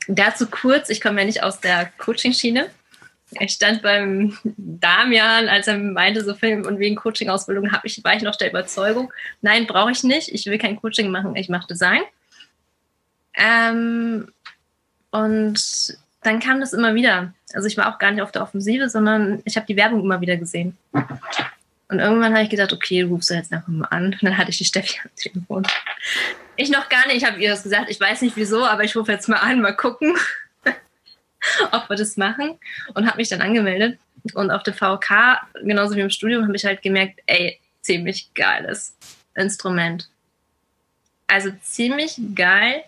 dazu kurz, ich komme ja nicht aus der Coaching-Schiene. Ich stand beim Damian, als er meinte, so Film und wegen Coaching-Ausbildung ich, war ich noch der Überzeugung, nein, brauche ich nicht, ich will kein Coaching machen, ich mache Design. Ähm, und dann kam das immer wieder. Also ich war auch gar nicht auf der Offensive, sondern ich habe die Werbung immer wieder gesehen. Und irgendwann habe ich gedacht, okay, du rufst jetzt einfach mal an. Und dann hatte ich die Steffi am Telefon. Ich noch gar nicht, ich habe ihr das gesagt, ich weiß nicht wieso, aber ich rufe jetzt mal an, mal gucken, ob wir das machen. Und habe mich dann angemeldet. Und auf der VK, genauso wie im Studium, habe ich halt gemerkt, ey, ziemlich geiles Instrument. Also ziemlich geil,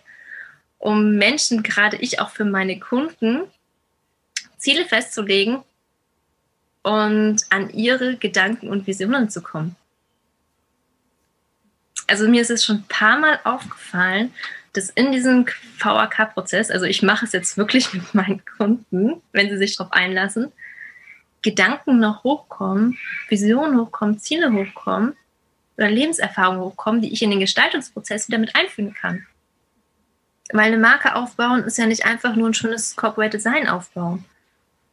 um Menschen, gerade ich auch für meine Kunden, Ziele festzulegen und an ihre Gedanken und Visionen zu kommen. Also mir ist es schon ein paar Mal aufgefallen, dass in diesem VAK-Prozess, also ich mache es jetzt wirklich mit meinen Kunden, wenn sie sich darauf einlassen, Gedanken noch hochkommen, Visionen hochkommen, Ziele hochkommen oder Lebenserfahrungen hochkommen, die ich in den Gestaltungsprozess wieder mit einführen kann. Weil eine Marke aufbauen ist ja nicht einfach nur ein schönes Corporate Design aufbauen,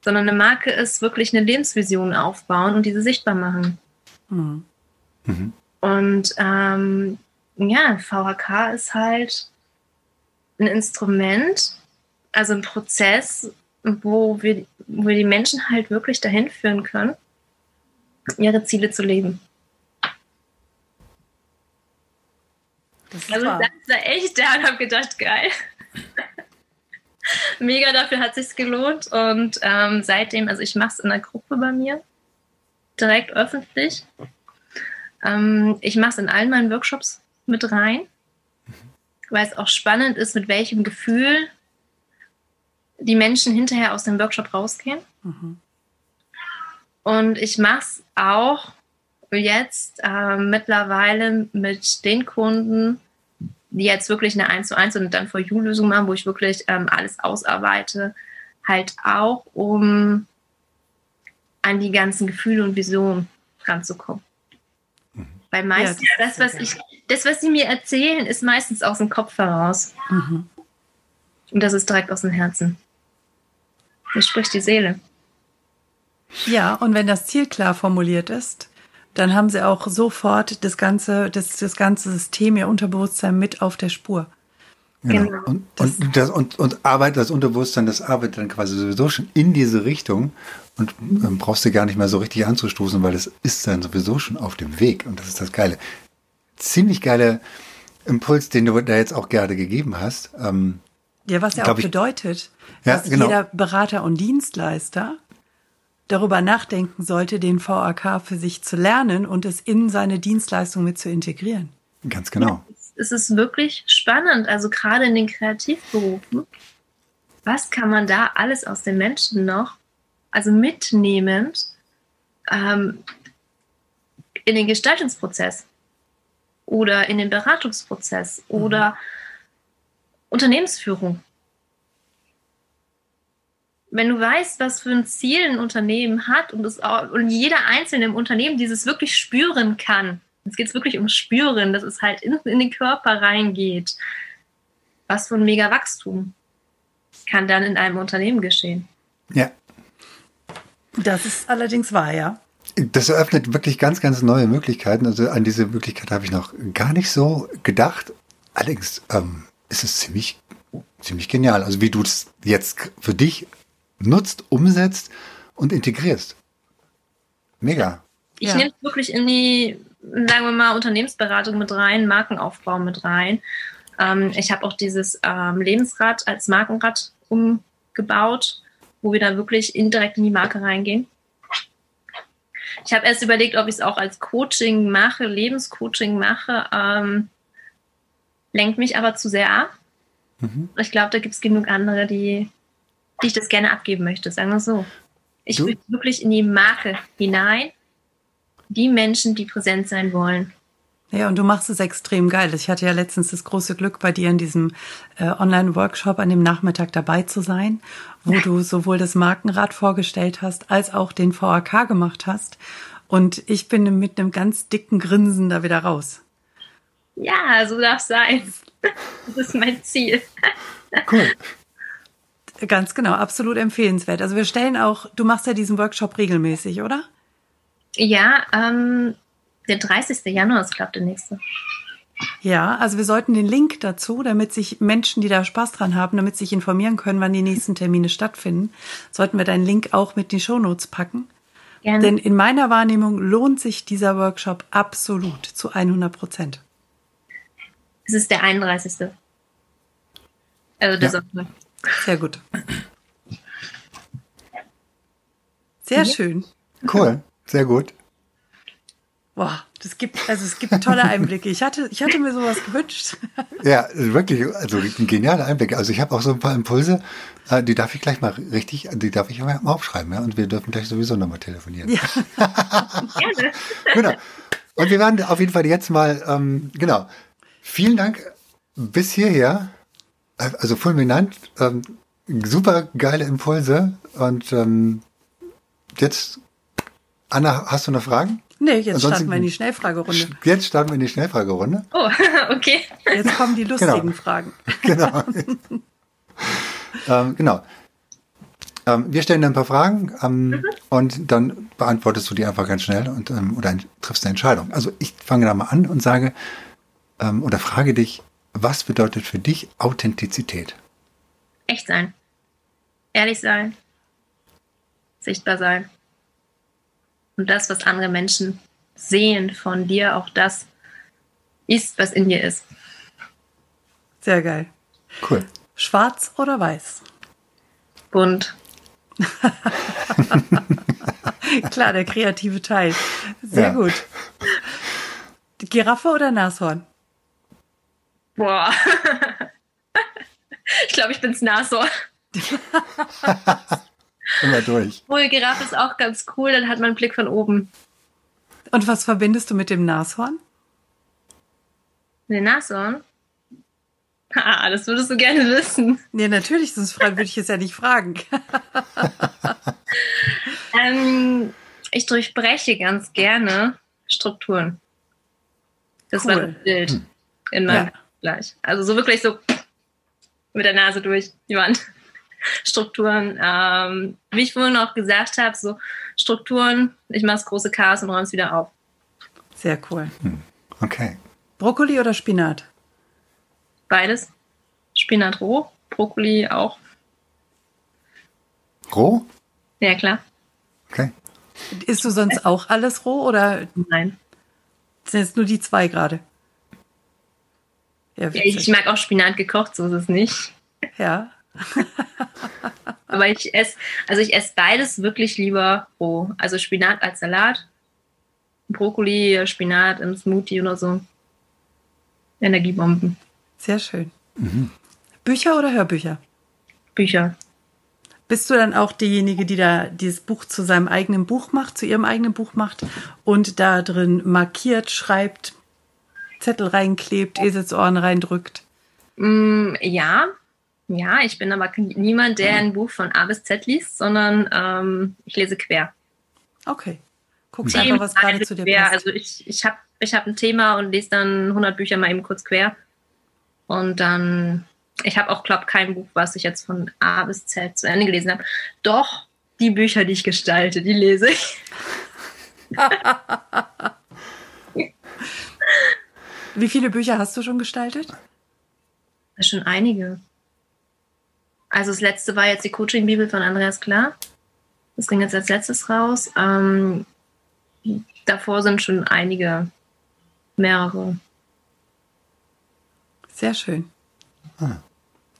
sondern eine Marke ist wirklich eine Lebensvision aufbauen und diese sichtbar machen. Mhm. Mhm. Und ähm, ja, VHK ist halt ein Instrument, also ein Prozess, wo wir, wo wir die Menschen halt wirklich dahin führen können, ihre Ziele zu leben. Das also ich da echt da und habe gedacht, geil. Mega, dafür hat sich's gelohnt. Und ähm, seitdem, also ich mache es in der Gruppe bei mir, direkt öffentlich. Ähm, ich mache es in allen meinen Workshops mit rein, weil es auch spannend ist, mit welchem Gefühl die Menschen hinterher aus dem Workshop rausgehen. Mhm. Und ich mache es auch jetzt äh, mittlerweile mit den Kunden, die jetzt wirklich eine 1 zu 1 und dann for You Lösung machen, wo ich wirklich ähm, alles ausarbeite, halt auch, um an die ganzen Gefühle und Visionen ranzukommen. Weil meistens ja, das, das, was ich, das, was sie mir erzählen, ist meistens aus dem Kopf heraus. Mhm. Und das ist direkt aus dem Herzen. Das spricht die Seele. Ja, und wenn das Ziel klar formuliert ist, dann haben sie auch sofort das ganze, das, das ganze System, ihr Unterbewusstsein mit auf der Spur. Genau. genau. Und, und, das, und, und arbeitet das Unterbewusstsein, das arbeitet dann quasi sowieso schon in diese Richtung und ähm, brauchst du gar nicht mehr so richtig anzustoßen, weil es ist dann sowieso schon auf dem Weg. Und das ist das Geile. Ziemlich geile Impuls, den du da jetzt auch gerade gegeben hast. Ähm, ja, was ja auch ich, bedeutet, dass ja, genau. jeder Berater und Dienstleister darüber nachdenken sollte, den VAK für sich zu lernen und es in seine Dienstleistung mit zu integrieren. Ganz genau. es ist wirklich spannend, also gerade in den Kreativberufen, was kann man da alles aus den Menschen noch, also mitnehmend ähm, in den Gestaltungsprozess oder in den Beratungsprozess oder mhm. Unternehmensführung wenn du weißt, was für ein Ziel ein Unternehmen hat und, es auch, und jeder Einzelne im Unternehmen dieses wirklich spüren kann, es geht wirklich um Spüren, dass es halt in, in, den Körper reingeht, was für ein mega Wachstum kann dann in einem Unternehmen geschehen. Ja. Das ist allerdings wahr, ja. Das eröffnet wirklich ganz, ganz neue Möglichkeiten. Also an diese Möglichkeit habe ich noch gar nicht so gedacht. Allerdings ähm, ist es ziemlich, ziemlich genial. Also wie du es jetzt für dich nutzt, umsetzt und integrierst. Mega. Ich ja. nehme es wirklich in die, sagen wir mal, Unternehmensberatung mit rein, Markenaufbau mit rein. Ähm, ich habe auch dieses ähm, Lebensrad als Markenrad umgebaut, wo wir dann wirklich indirekt in die Marke reingehen. Ich habe erst überlegt, ob ich es auch als Coaching mache, Lebenscoaching mache. Ähm, lenkt mich aber zu sehr ab. Mhm. Ich glaube, da gibt es genug andere, die die ich das gerne abgeben möchte, sagen wir so. Ich du? will wirklich in die Marke hinein, die Menschen, die präsent sein wollen. Ja, und du machst es extrem geil. Ich hatte ja letztens das große Glück, bei dir in diesem äh, Online-Workshop an dem Nachmittag dabei zu sein, wo du sowohl das Markenrad vorgestellt hast, als auch den VAK gemacht hast. Und ich bin mit einem ganz dicken Grinsen da wieder raus. Ja, so darf es sein. Das ist mein Ziel. Cool. Ganz genau, absolut empfehlenswert. Also wir stellen auch, du machst ja diesen Workshop regelmäßig, oder? Ja, ähm, der 30. Januar ist, glaube ich, der nächste. Ja, also wir sollten den Link dazu, damit sich Menschen, die da Spaß dran haben, damit sich informieren können, wann die nächsten Termine stattfinden, sollten wir deinen Link auch mit in die Shownotes packen. Gerne. Denn in meiner Wahrnehmung lohnt sich dieser Workshop absolut zu 100 Prozent. Es ist der 31. Also der Ja. Sonntag. Sehr gut. Sehr schön. Cool. Sehr gut. Boah, das gibt, also es gibt tolle Einblicke. Ich hatte, ich hatte mir sowas gewünscht. Ja, wirklich, also ein genialer Einblick. Also ich habe auch so ein paar Impulse, äh, die darf ich gleich mal richtig, die darf ich mal aufschreiben, ja. Und wir dürfen gleich sowieso nochmal telefonieren. Ja. Gerne. Genau. Und wir werden auf jeden Fall jetzt mal, ähm, genau. Vielen Dank bis hierher. Also fulminant, ähm, super geile Impulse. Und ähm, jetzt, Anna, hast du noch Fragen? Nee, jetzt Ansonsten- starten wir in die Schnellfragerunde. Jetzt starten wir in die Schnellfragerunde. Oh, okay. Jetzt kommen die lustigen Genau. Fragen. Genau. ähm, genau. Ähm, wir stellen dir ein paar Fragen ähm, und dann beantwortest du die einfach ganz schnell und ähm, oder triffst eine Entscheidung. Also ich fange da mal an und sage ähm, oder frage dich, was bedeutet für dich Authentizität? Echt sein. Ehrlich sein. Sichtbar sein. Und das, was andere Menschen sehen von dir, auch das ist, was in dir ist. Sehr geil. Cool. Schwarz oder weiß? Bunt. Klar, der kreative Teil. Sehr Ja. gut. Giraffe oder Nashorn? Boah. ich glaube, ich bin's Nashorn. Immer durch. Wohl, Giraffe ist auch ganz cool, dann hat man einen Blick von oben. Und was verbindest du mit dem Nashorn? Den Nashorn? Ah, das würdest du gerne wissen. Nee, natürlich, sonst würde ich es ja nicht fragen. Ähm, ich durchbreche ganz gerne Strukturen. Das war Cool. das Bild in meinem Ja. gleich. Also so wirklich so mit der Nase durch die Wand. Strukturen, ähm, wie ich vorhin auch gesagt habe, so Strukturen, ich mache das große Chaos und räume es wieder auf. Sehr cool. Okay. Brokkoli oder Spinat? Beides. Spinat roh, Brokkoli auch. Roh? Ja, klar. Okay. Isst du sonst auch alles roh oder Nein. sind es nur die zwei gerade? Ja, Ja, ich mag auch Spinat gekocht, so ist es nicht. ja. Aber ich esse, also ich esse beides wirklich lieber roh. Also Spinat als Salat, Brokkoli, Spinat im Smoothie oder so. Energiebomben, Sehr schön. Bücher oder Hörbücher? Bücher. Bist du dann auch diejenige, die da dieses Buch zu seinem eigenen Buch macht, zu ihrem eigenen Buch macht und da drin markiert, schreibt, Zettel reinklebt, Eselsohren reindrückt? Mm, ja, ja, ich bin aber niemand, der ein Buch von A bis Z liest, sondern ähm, ich lese quer. Okay. Guckst Themen einfach, was gerade zu dir quer. passt. Also ich, ich habe ich hab ein Thema und lese dann 100 Bücher mal eben kurz quer. Und dann, ich habe auch, glaube kein Buch, was ich jetzt von A bis Z zu Ende gelesen habe. Doch die Bücher, die ich gestalte, die lese ich. Wie viele Bücher hast du schon gestaltet? Schon einige. Also das letzte war jetzt die Coaching-Bibel von Andreas Klar. Das ging jetzt als letztes raus. Ähm, davor sind schon einige, mehrere. Sehr schön. Ah.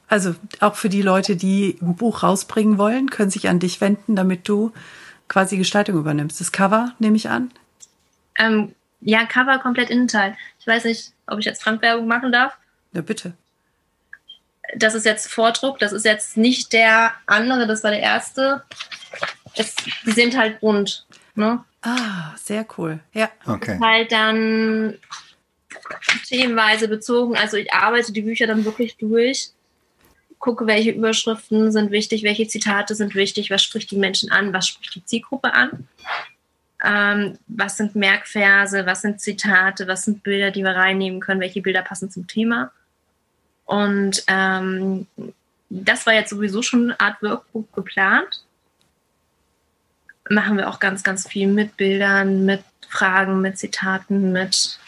Also auch für die Leute, die ein Buch rausbringen wollen, können sich an dich wenden, damit du quasi Gestaltung übernimmst. Das Cover nehme ich an. Ähm, ja, Cover komplett Innenteil. Ich weiß nicht, ob ich jetzt Fremdwerbung machen darf. Na bitte. Das ist jetzt Vordruck, das ist jetzt nicht der andere, das war der erste. Es, die sind halt bunt. Ne? Ah, sehr cool. Ja, Okay. Halt dann themenweise bezogen. Also ich arbeite die Bücher dann wirklich durch, gucke, welche Überschriften sind wichtig, welche Zitate sind wichtig, was spricht die Menschen an, was spricht die Zielgruppe an. Ähm, was sind Merkverse, was sind Zitate, was sind Bilder, die wir reinnehmen können, welche Bilder passen zum Thema. Und ähm, das war jetzt sowieso schon eine Art Workbook geplant. Machen wir auch ganz, ganz viel mit Bildern, mit Fragen, mit Zitaten, mit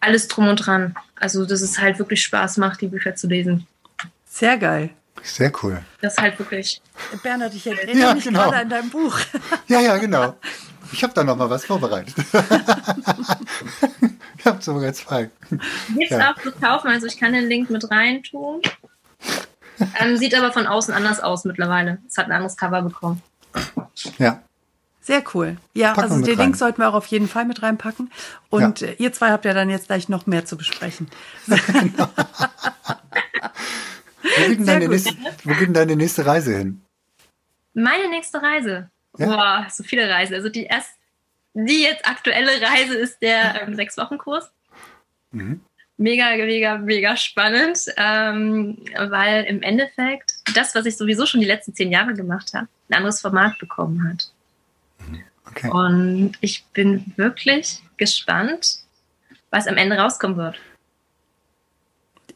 alles drum und dran. Also, dass es halt wirklich Spaß macht, die Bücher zu lesen. Sehr geil. Sehr cool. Das ist halt wirklich. Bernhard, ich erinnere Ja, mich genau. gerade an dein Buch. Ja, ja, genau. Ich habe da noch mal was vorbereitet. ich habe sogar zwei. Gibt's Ja. auch zu kaufen, also ich kann den Link mit rein tun. Ähm, sieht aber von außen anders aus mittlerweile. Es hat ein anderes Cover bekommen. Ja, Sehr cool. Ja, Packen also den rein. Link sollten wir auch auf jeden Fall mit reinpacken. Und äh, ihr zwei habt ja dann jetzt gleich noch mehr zu besprechen. wo geht, denn Sehr deine gut. nächste, wo geht denn deine nächste Reise hin? Meine nächste Reise. Ja. Boah, so viele Reisen. Also die erst, die jetzt aktuelle Reise ist der ähm, sechs Wochen Kurs. Mhm. Mega, mega, mega spannend, ähm, weil im Endeffekt das, was ich sowieso schon die letzten zehn Jahre gemacht habe, ein anderes Format bekommen hat. Okay. Und ich bin wirklich gespannt, was am Ende rauskommen wird.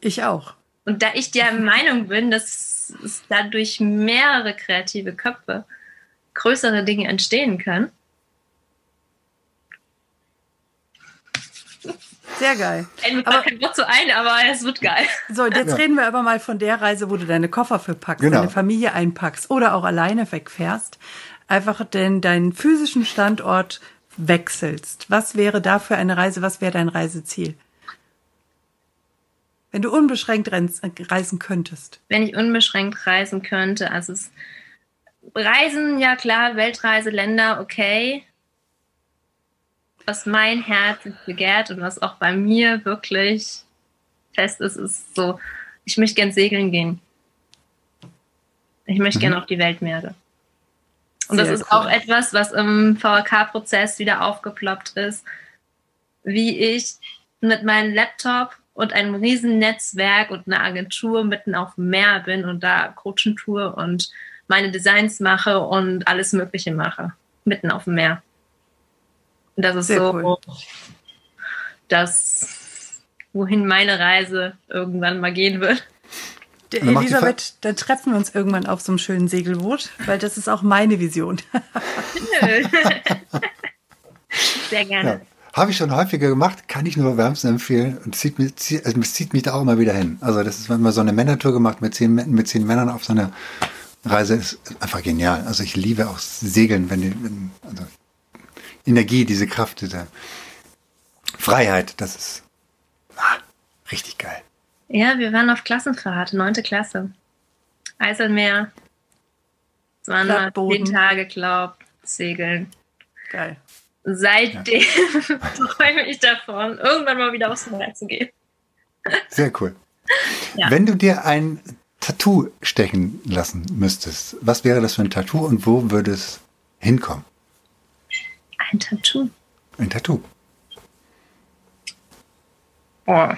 Ich auch. Und da ich der Meinung bin, dass es dadurch mehrere kreative Köpfe größere Dinge entstehen können, Sehr geil. fällt mir Aber- gerade kein Wort so ein, aber es wird geil. So, und jetzt Ja. reden wir aber mal von der Reise, wo du deine Koffer für packst, Genau. deine Familie einpackst oder auch alleine wegfährst. Einfach denn deinen physischen Standort wechselst. Was wäre da für eine Reise? Was wäre dein Reiseziel? Wenn du unbeschränkt reisen könntest. Wenn ich unbeschränkt reisen könnte, also es Reisen, ja klar, Weltreise, Länder, okay. Was mein Herz begehrt und was auch bei mir wirklich fest ist, ist so, ich möchte gern segeln gehen. Ich möchte Mhm. gern auf die Weltmeere. Und Sehr das ist cool. auch etwas, was im VHK-Prozess wieder aufgeploppt ist, wie ich mit meinem Laptop und einem riesen Netzwerk und einer Agentur mitten auf dem Meer bin und da Coaching tue und meine Designs mache und alles Mögliche mache, mitten auf dem Meer. Und das ist Sehr so, cool. das, wohin meine Reise irgendwann mal gehen wird. Der Elisabeth, dann treffen wir uns irgendwann auf so einem schönen Segelboot, weil das ist auch meine Vision. Sehr gerne. Ja. Habe ich schon häufiger gemacht, kann ich nur wärmstens empfehlen und zieht mich, zieht, also es zieht mich da auch immer wieder hin. Also das ist, wenn man so eine Männertour gemacht mit zehn, mit zehn Männern auf so einer Reise, ist einfach genial. Also ich liebe auch Segeln, wenn die, wenn, also Energie, diese Kraft, diese Freiheit, das ist ah, richtig geil. Ja, wir waren auf Klassenfahrt, neunte Klasse. Eiselmeer. Es waren mal zehn Tage, glaub, Segeln. Geil. Seitdem träume ich davon, irgendwann mal wieder aufs Meer zu gehen. Sehr cool. Ja. Wenn du dir ein Tattoo stechen lassen müsstest, was wäre das für ein Tattoo und wo würde es hinkommen? Ein Tattoo. Ein Tattoo. Oh.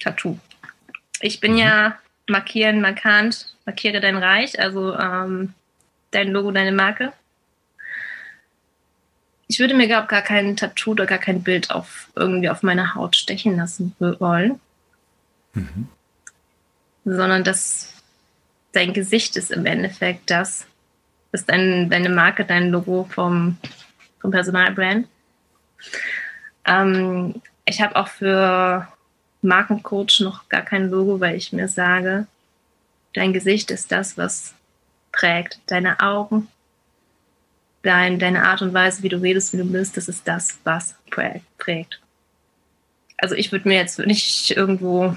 Tattoo. Ich bin ja markieren markant, markiere dein Reich, also ähm, dein Logo, deine Marke. Ich würde mir glaub, gar kein Tattoo oder gar kein Bild auf irgendwie auf meine Haut stechen lassen wollen, Mhm. sondern dass dein Gesicht ist im Endeffekt das, ist dein, deine Marke, dein Logo vom, vom Personalbrand. Ähm, ich habe auch für Markencoach noch gar kein Logo, weil ich mir sage, dein Gesicht ist das, was prägt. Deine Augen, dein, deine Art und Weise, wie du redest, wie du bist, das ist das, was prä- prägt. Also ich würde mir jetzt nicht irgendwo,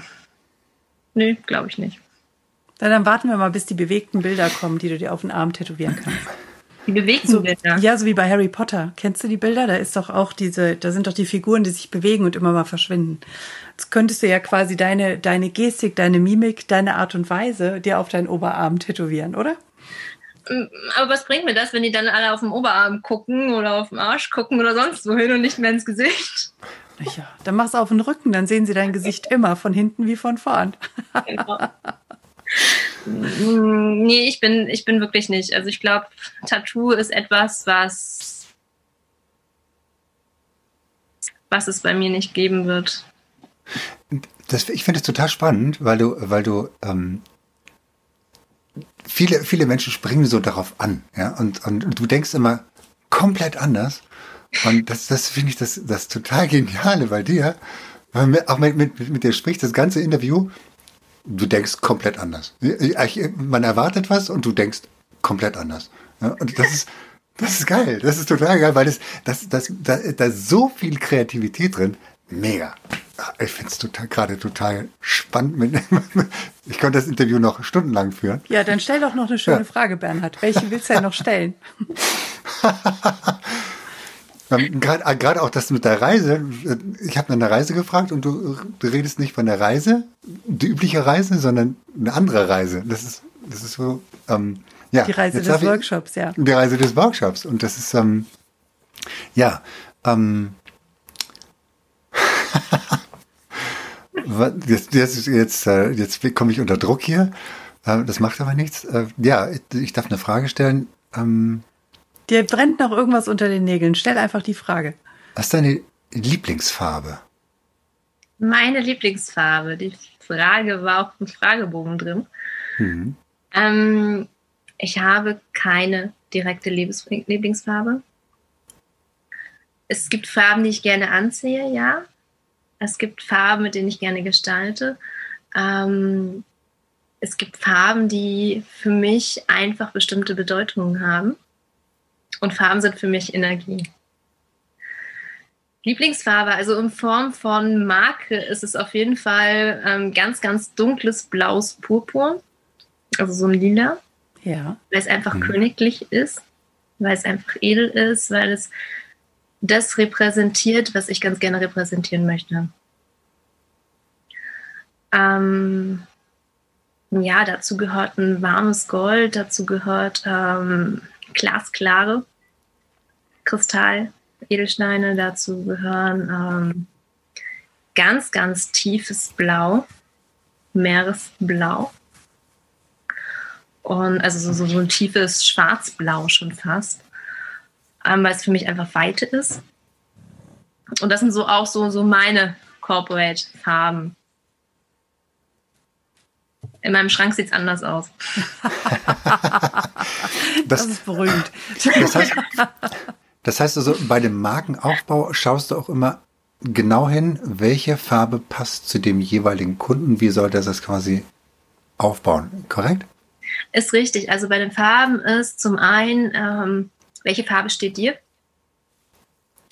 nö, glaube ich nicht. Na, dann warten wir mal, bis die bewegten Bilder kommen, die du dir auf den Arm tätowieren kannst. Die bewegten So, Bilder. ja, so wie bei Harry Potter. Kennst du die Bilder? Da ist doch auch diese, da sind doch die Figuren, die sich bewegen und immer mal verschwinden. Jetzt könntest du ja quasi deine, deine Gestik, deine Mimik, deine Art und Weise dir auf deinen Oberarm tätowieren, oder? Aber was bringt mir das, wenn die dann alle auf dem Oberarm gucken oder auf dem Arsch gucken oder sonst wohin und nicht mehr ins Gesicht? Ja, dann mach's auf den Rücken, dann sehen sie dein Gesicht immer, von hinten wie von vorn. Genau. Mm, nee, ich bin, ich bin wirklich nicht. Also ich glaube, Tattoo ist etwas, was, was es bei mir nicht geben wird. Das, ich finde es total spannend, weil du, weil du ähm, viele, viele Menschen springen so darauf an, ja, und, und du denkst immer komplett anders. Und das, das finde ich das, das total Geniale bei dir. Weil auch mit, mit, mit dir spricht das ganze Interview, du denkst komplett anders. Man erwartet was und du denkst komplett anders. Und das ist, das ist geil. Das ist total geil, weil das, das, das, da, da ist so viel Kreativität drin. Mega. Ich finde es total, gerade total spannend. ich könnte das Interview noch stundenlang führen. Ja, dann stell doch noch eine schöne ja. Frage, Bernhard. Welche willst du denn noch stellen? Gerade äh, auch das mit der Reise. Ich habe nach einer Reise gefragt und du, du, redest nicht von der Reise, die übliche Reise, sondern eine andere Reise. Das ist, das ist so. Ähm, ja, die Reise des Workshops, ja. Die Reise des Workshops. Und das ist, ähm, ja, ähm, jetzt, jetzt, jetzt, äh, jetzt komme ich unter Druck hier. Äh, das macht aber nichts. Äh, ja, ich darf eine Frage stellen. Ähm, Dir brennt noch irgendwas unter den Nägeln. Stell einfach die Frage. Was ist deine Lieblingsfarbe? Meine Lieblingsfarbe. Die Frage war auch im Fragebogen drin. Mhm. Ähm, ich habe keine direkte Lieblingsfarbe. Es gibt Farben, die ich gerne anziehe, ja. Es gibt Farben, mit denen ich gerne gestalte. Ähm, es gibt Farben, die für mich einfach bestimmte Bedeutungen haben. Und Farben sind für mich Energie. Lieblingsfarbe, also in Form von Marke ist es auf jeden Fall ähm, ganz, ganz dunkles blaues Purpur. Also so ein Lila. Ja. Weil es einfach mhm. königlich ist, weil es einfach edel ist, weil es das repräsentiert, was ich ganz gerne repräsentieren möchte. Ähm, ja, dazu gehört ein warmes Gold, dazu gehört ähm, glasklare Kristall, Edelsteine, dazu gehören ähm, ganz, ganz tiefes Blau, Meeresblau. Und also so, so, so ein tiefes Schwarzblau schon fast, ähm, weil es für mich einfach Weite ist. Und das sind so auch so, so meine Corporate-Farben. In meinem Schrank sieht es anders aus. das, das, ist beruhigend. Das heißt, das heißt also, bei dem Markenaufbau schaust du auch immer genau hin, welche Farbe passt zu dem jeweiligen Kunden, wie soll das quasi aufbauen, korrekt? Ist richtig. Also bei den Farben ist zum einen, ähm, welche Farbe steht dir?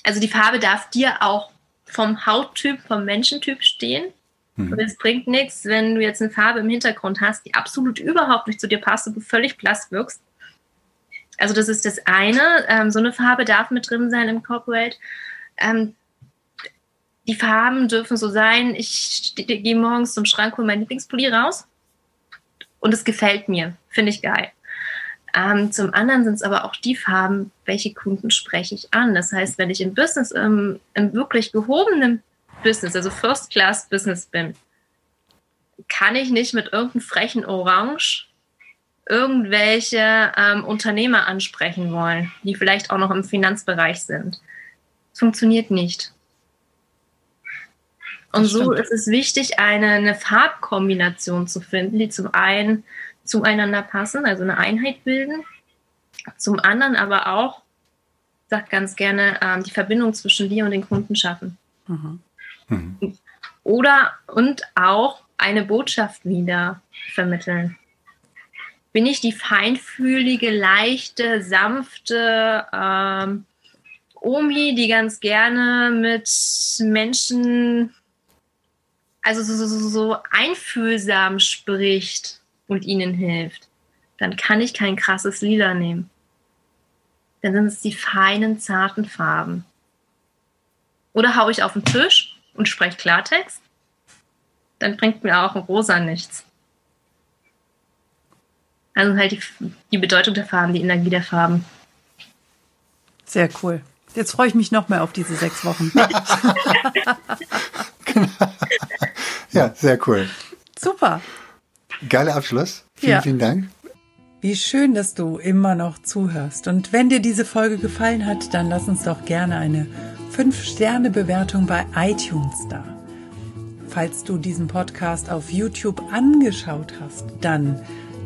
Also die Farbe darf dir auch vom Hauttyp, vom Menschentyp stehen. Mhm. Und es bringt nichts, wenn du jetzt eine Farbe im Hintergrund hast, die absolut überhaupt nicht zu dir passt und du völlig blass wirkst. Also das ist das eine. Ähm, so eine Farbe darf mit drin sein im Corporate. Ähm, die Farben dürfen so sein, ich gehe morgens zum Schrank, hole mein Lieblingspulli raus und es gefällt mir, finde ich geil. Ähm, zum anderen sind es aber auch die Farben, welche Kunden spreche ich an. Das heißt, wenn ich im Business, ähm, im wirklich gehobenen Business, also First Class Business bin, kann ich nicht mit irgendeinem frechen Orange irgendwelche ähm, Unternehmer ansprechen wollen, die vielleicht auch noch im Finanzbereich sind. Das funktioniert nicht. Und so ist es wichtig, eine, eine Farbkombination zu finden, die zum einen zueinander passen, also eine Einheit bilden, zum anderen aber auch, sagt ganz gerne, ähm, die Verbindung zwischen dir und den Kunden schaffen. Mhm. Mhm. Oder und auch eine Botschaft wieder vermitteln. Bin ich die feinfühlige, leichte, sanfte ähm, Omi, die ganz gerne mit Menschen, also so, so, so einfühlsam spricht und ihnen hilft, dann kann ich kein krasses Lila nehmen. Dann sind es die feinen, zarten Farben. Oder haue ich auf den Tisch und spreche Klartext, dann bringt mir auch ein Rosa nichts. Also halt die, die Bedeutung der Farben, die Energie der Farben. Sehr cool. Jetzt freue ich mich noch mehr auf diese sechs Wochen. ja, sehr cool. Super. Geiler Abschluss. Vielen, ja. vielen Dank. Wie schön, dass du immer noch zuhörst. Und wenn dir diese Folge gefallen hat, dann lass uns doch gerne eine 5-Sterne-Bewertung bei iTunes da. falls du diesen Podcast auf YouTube angeschaut hast, dann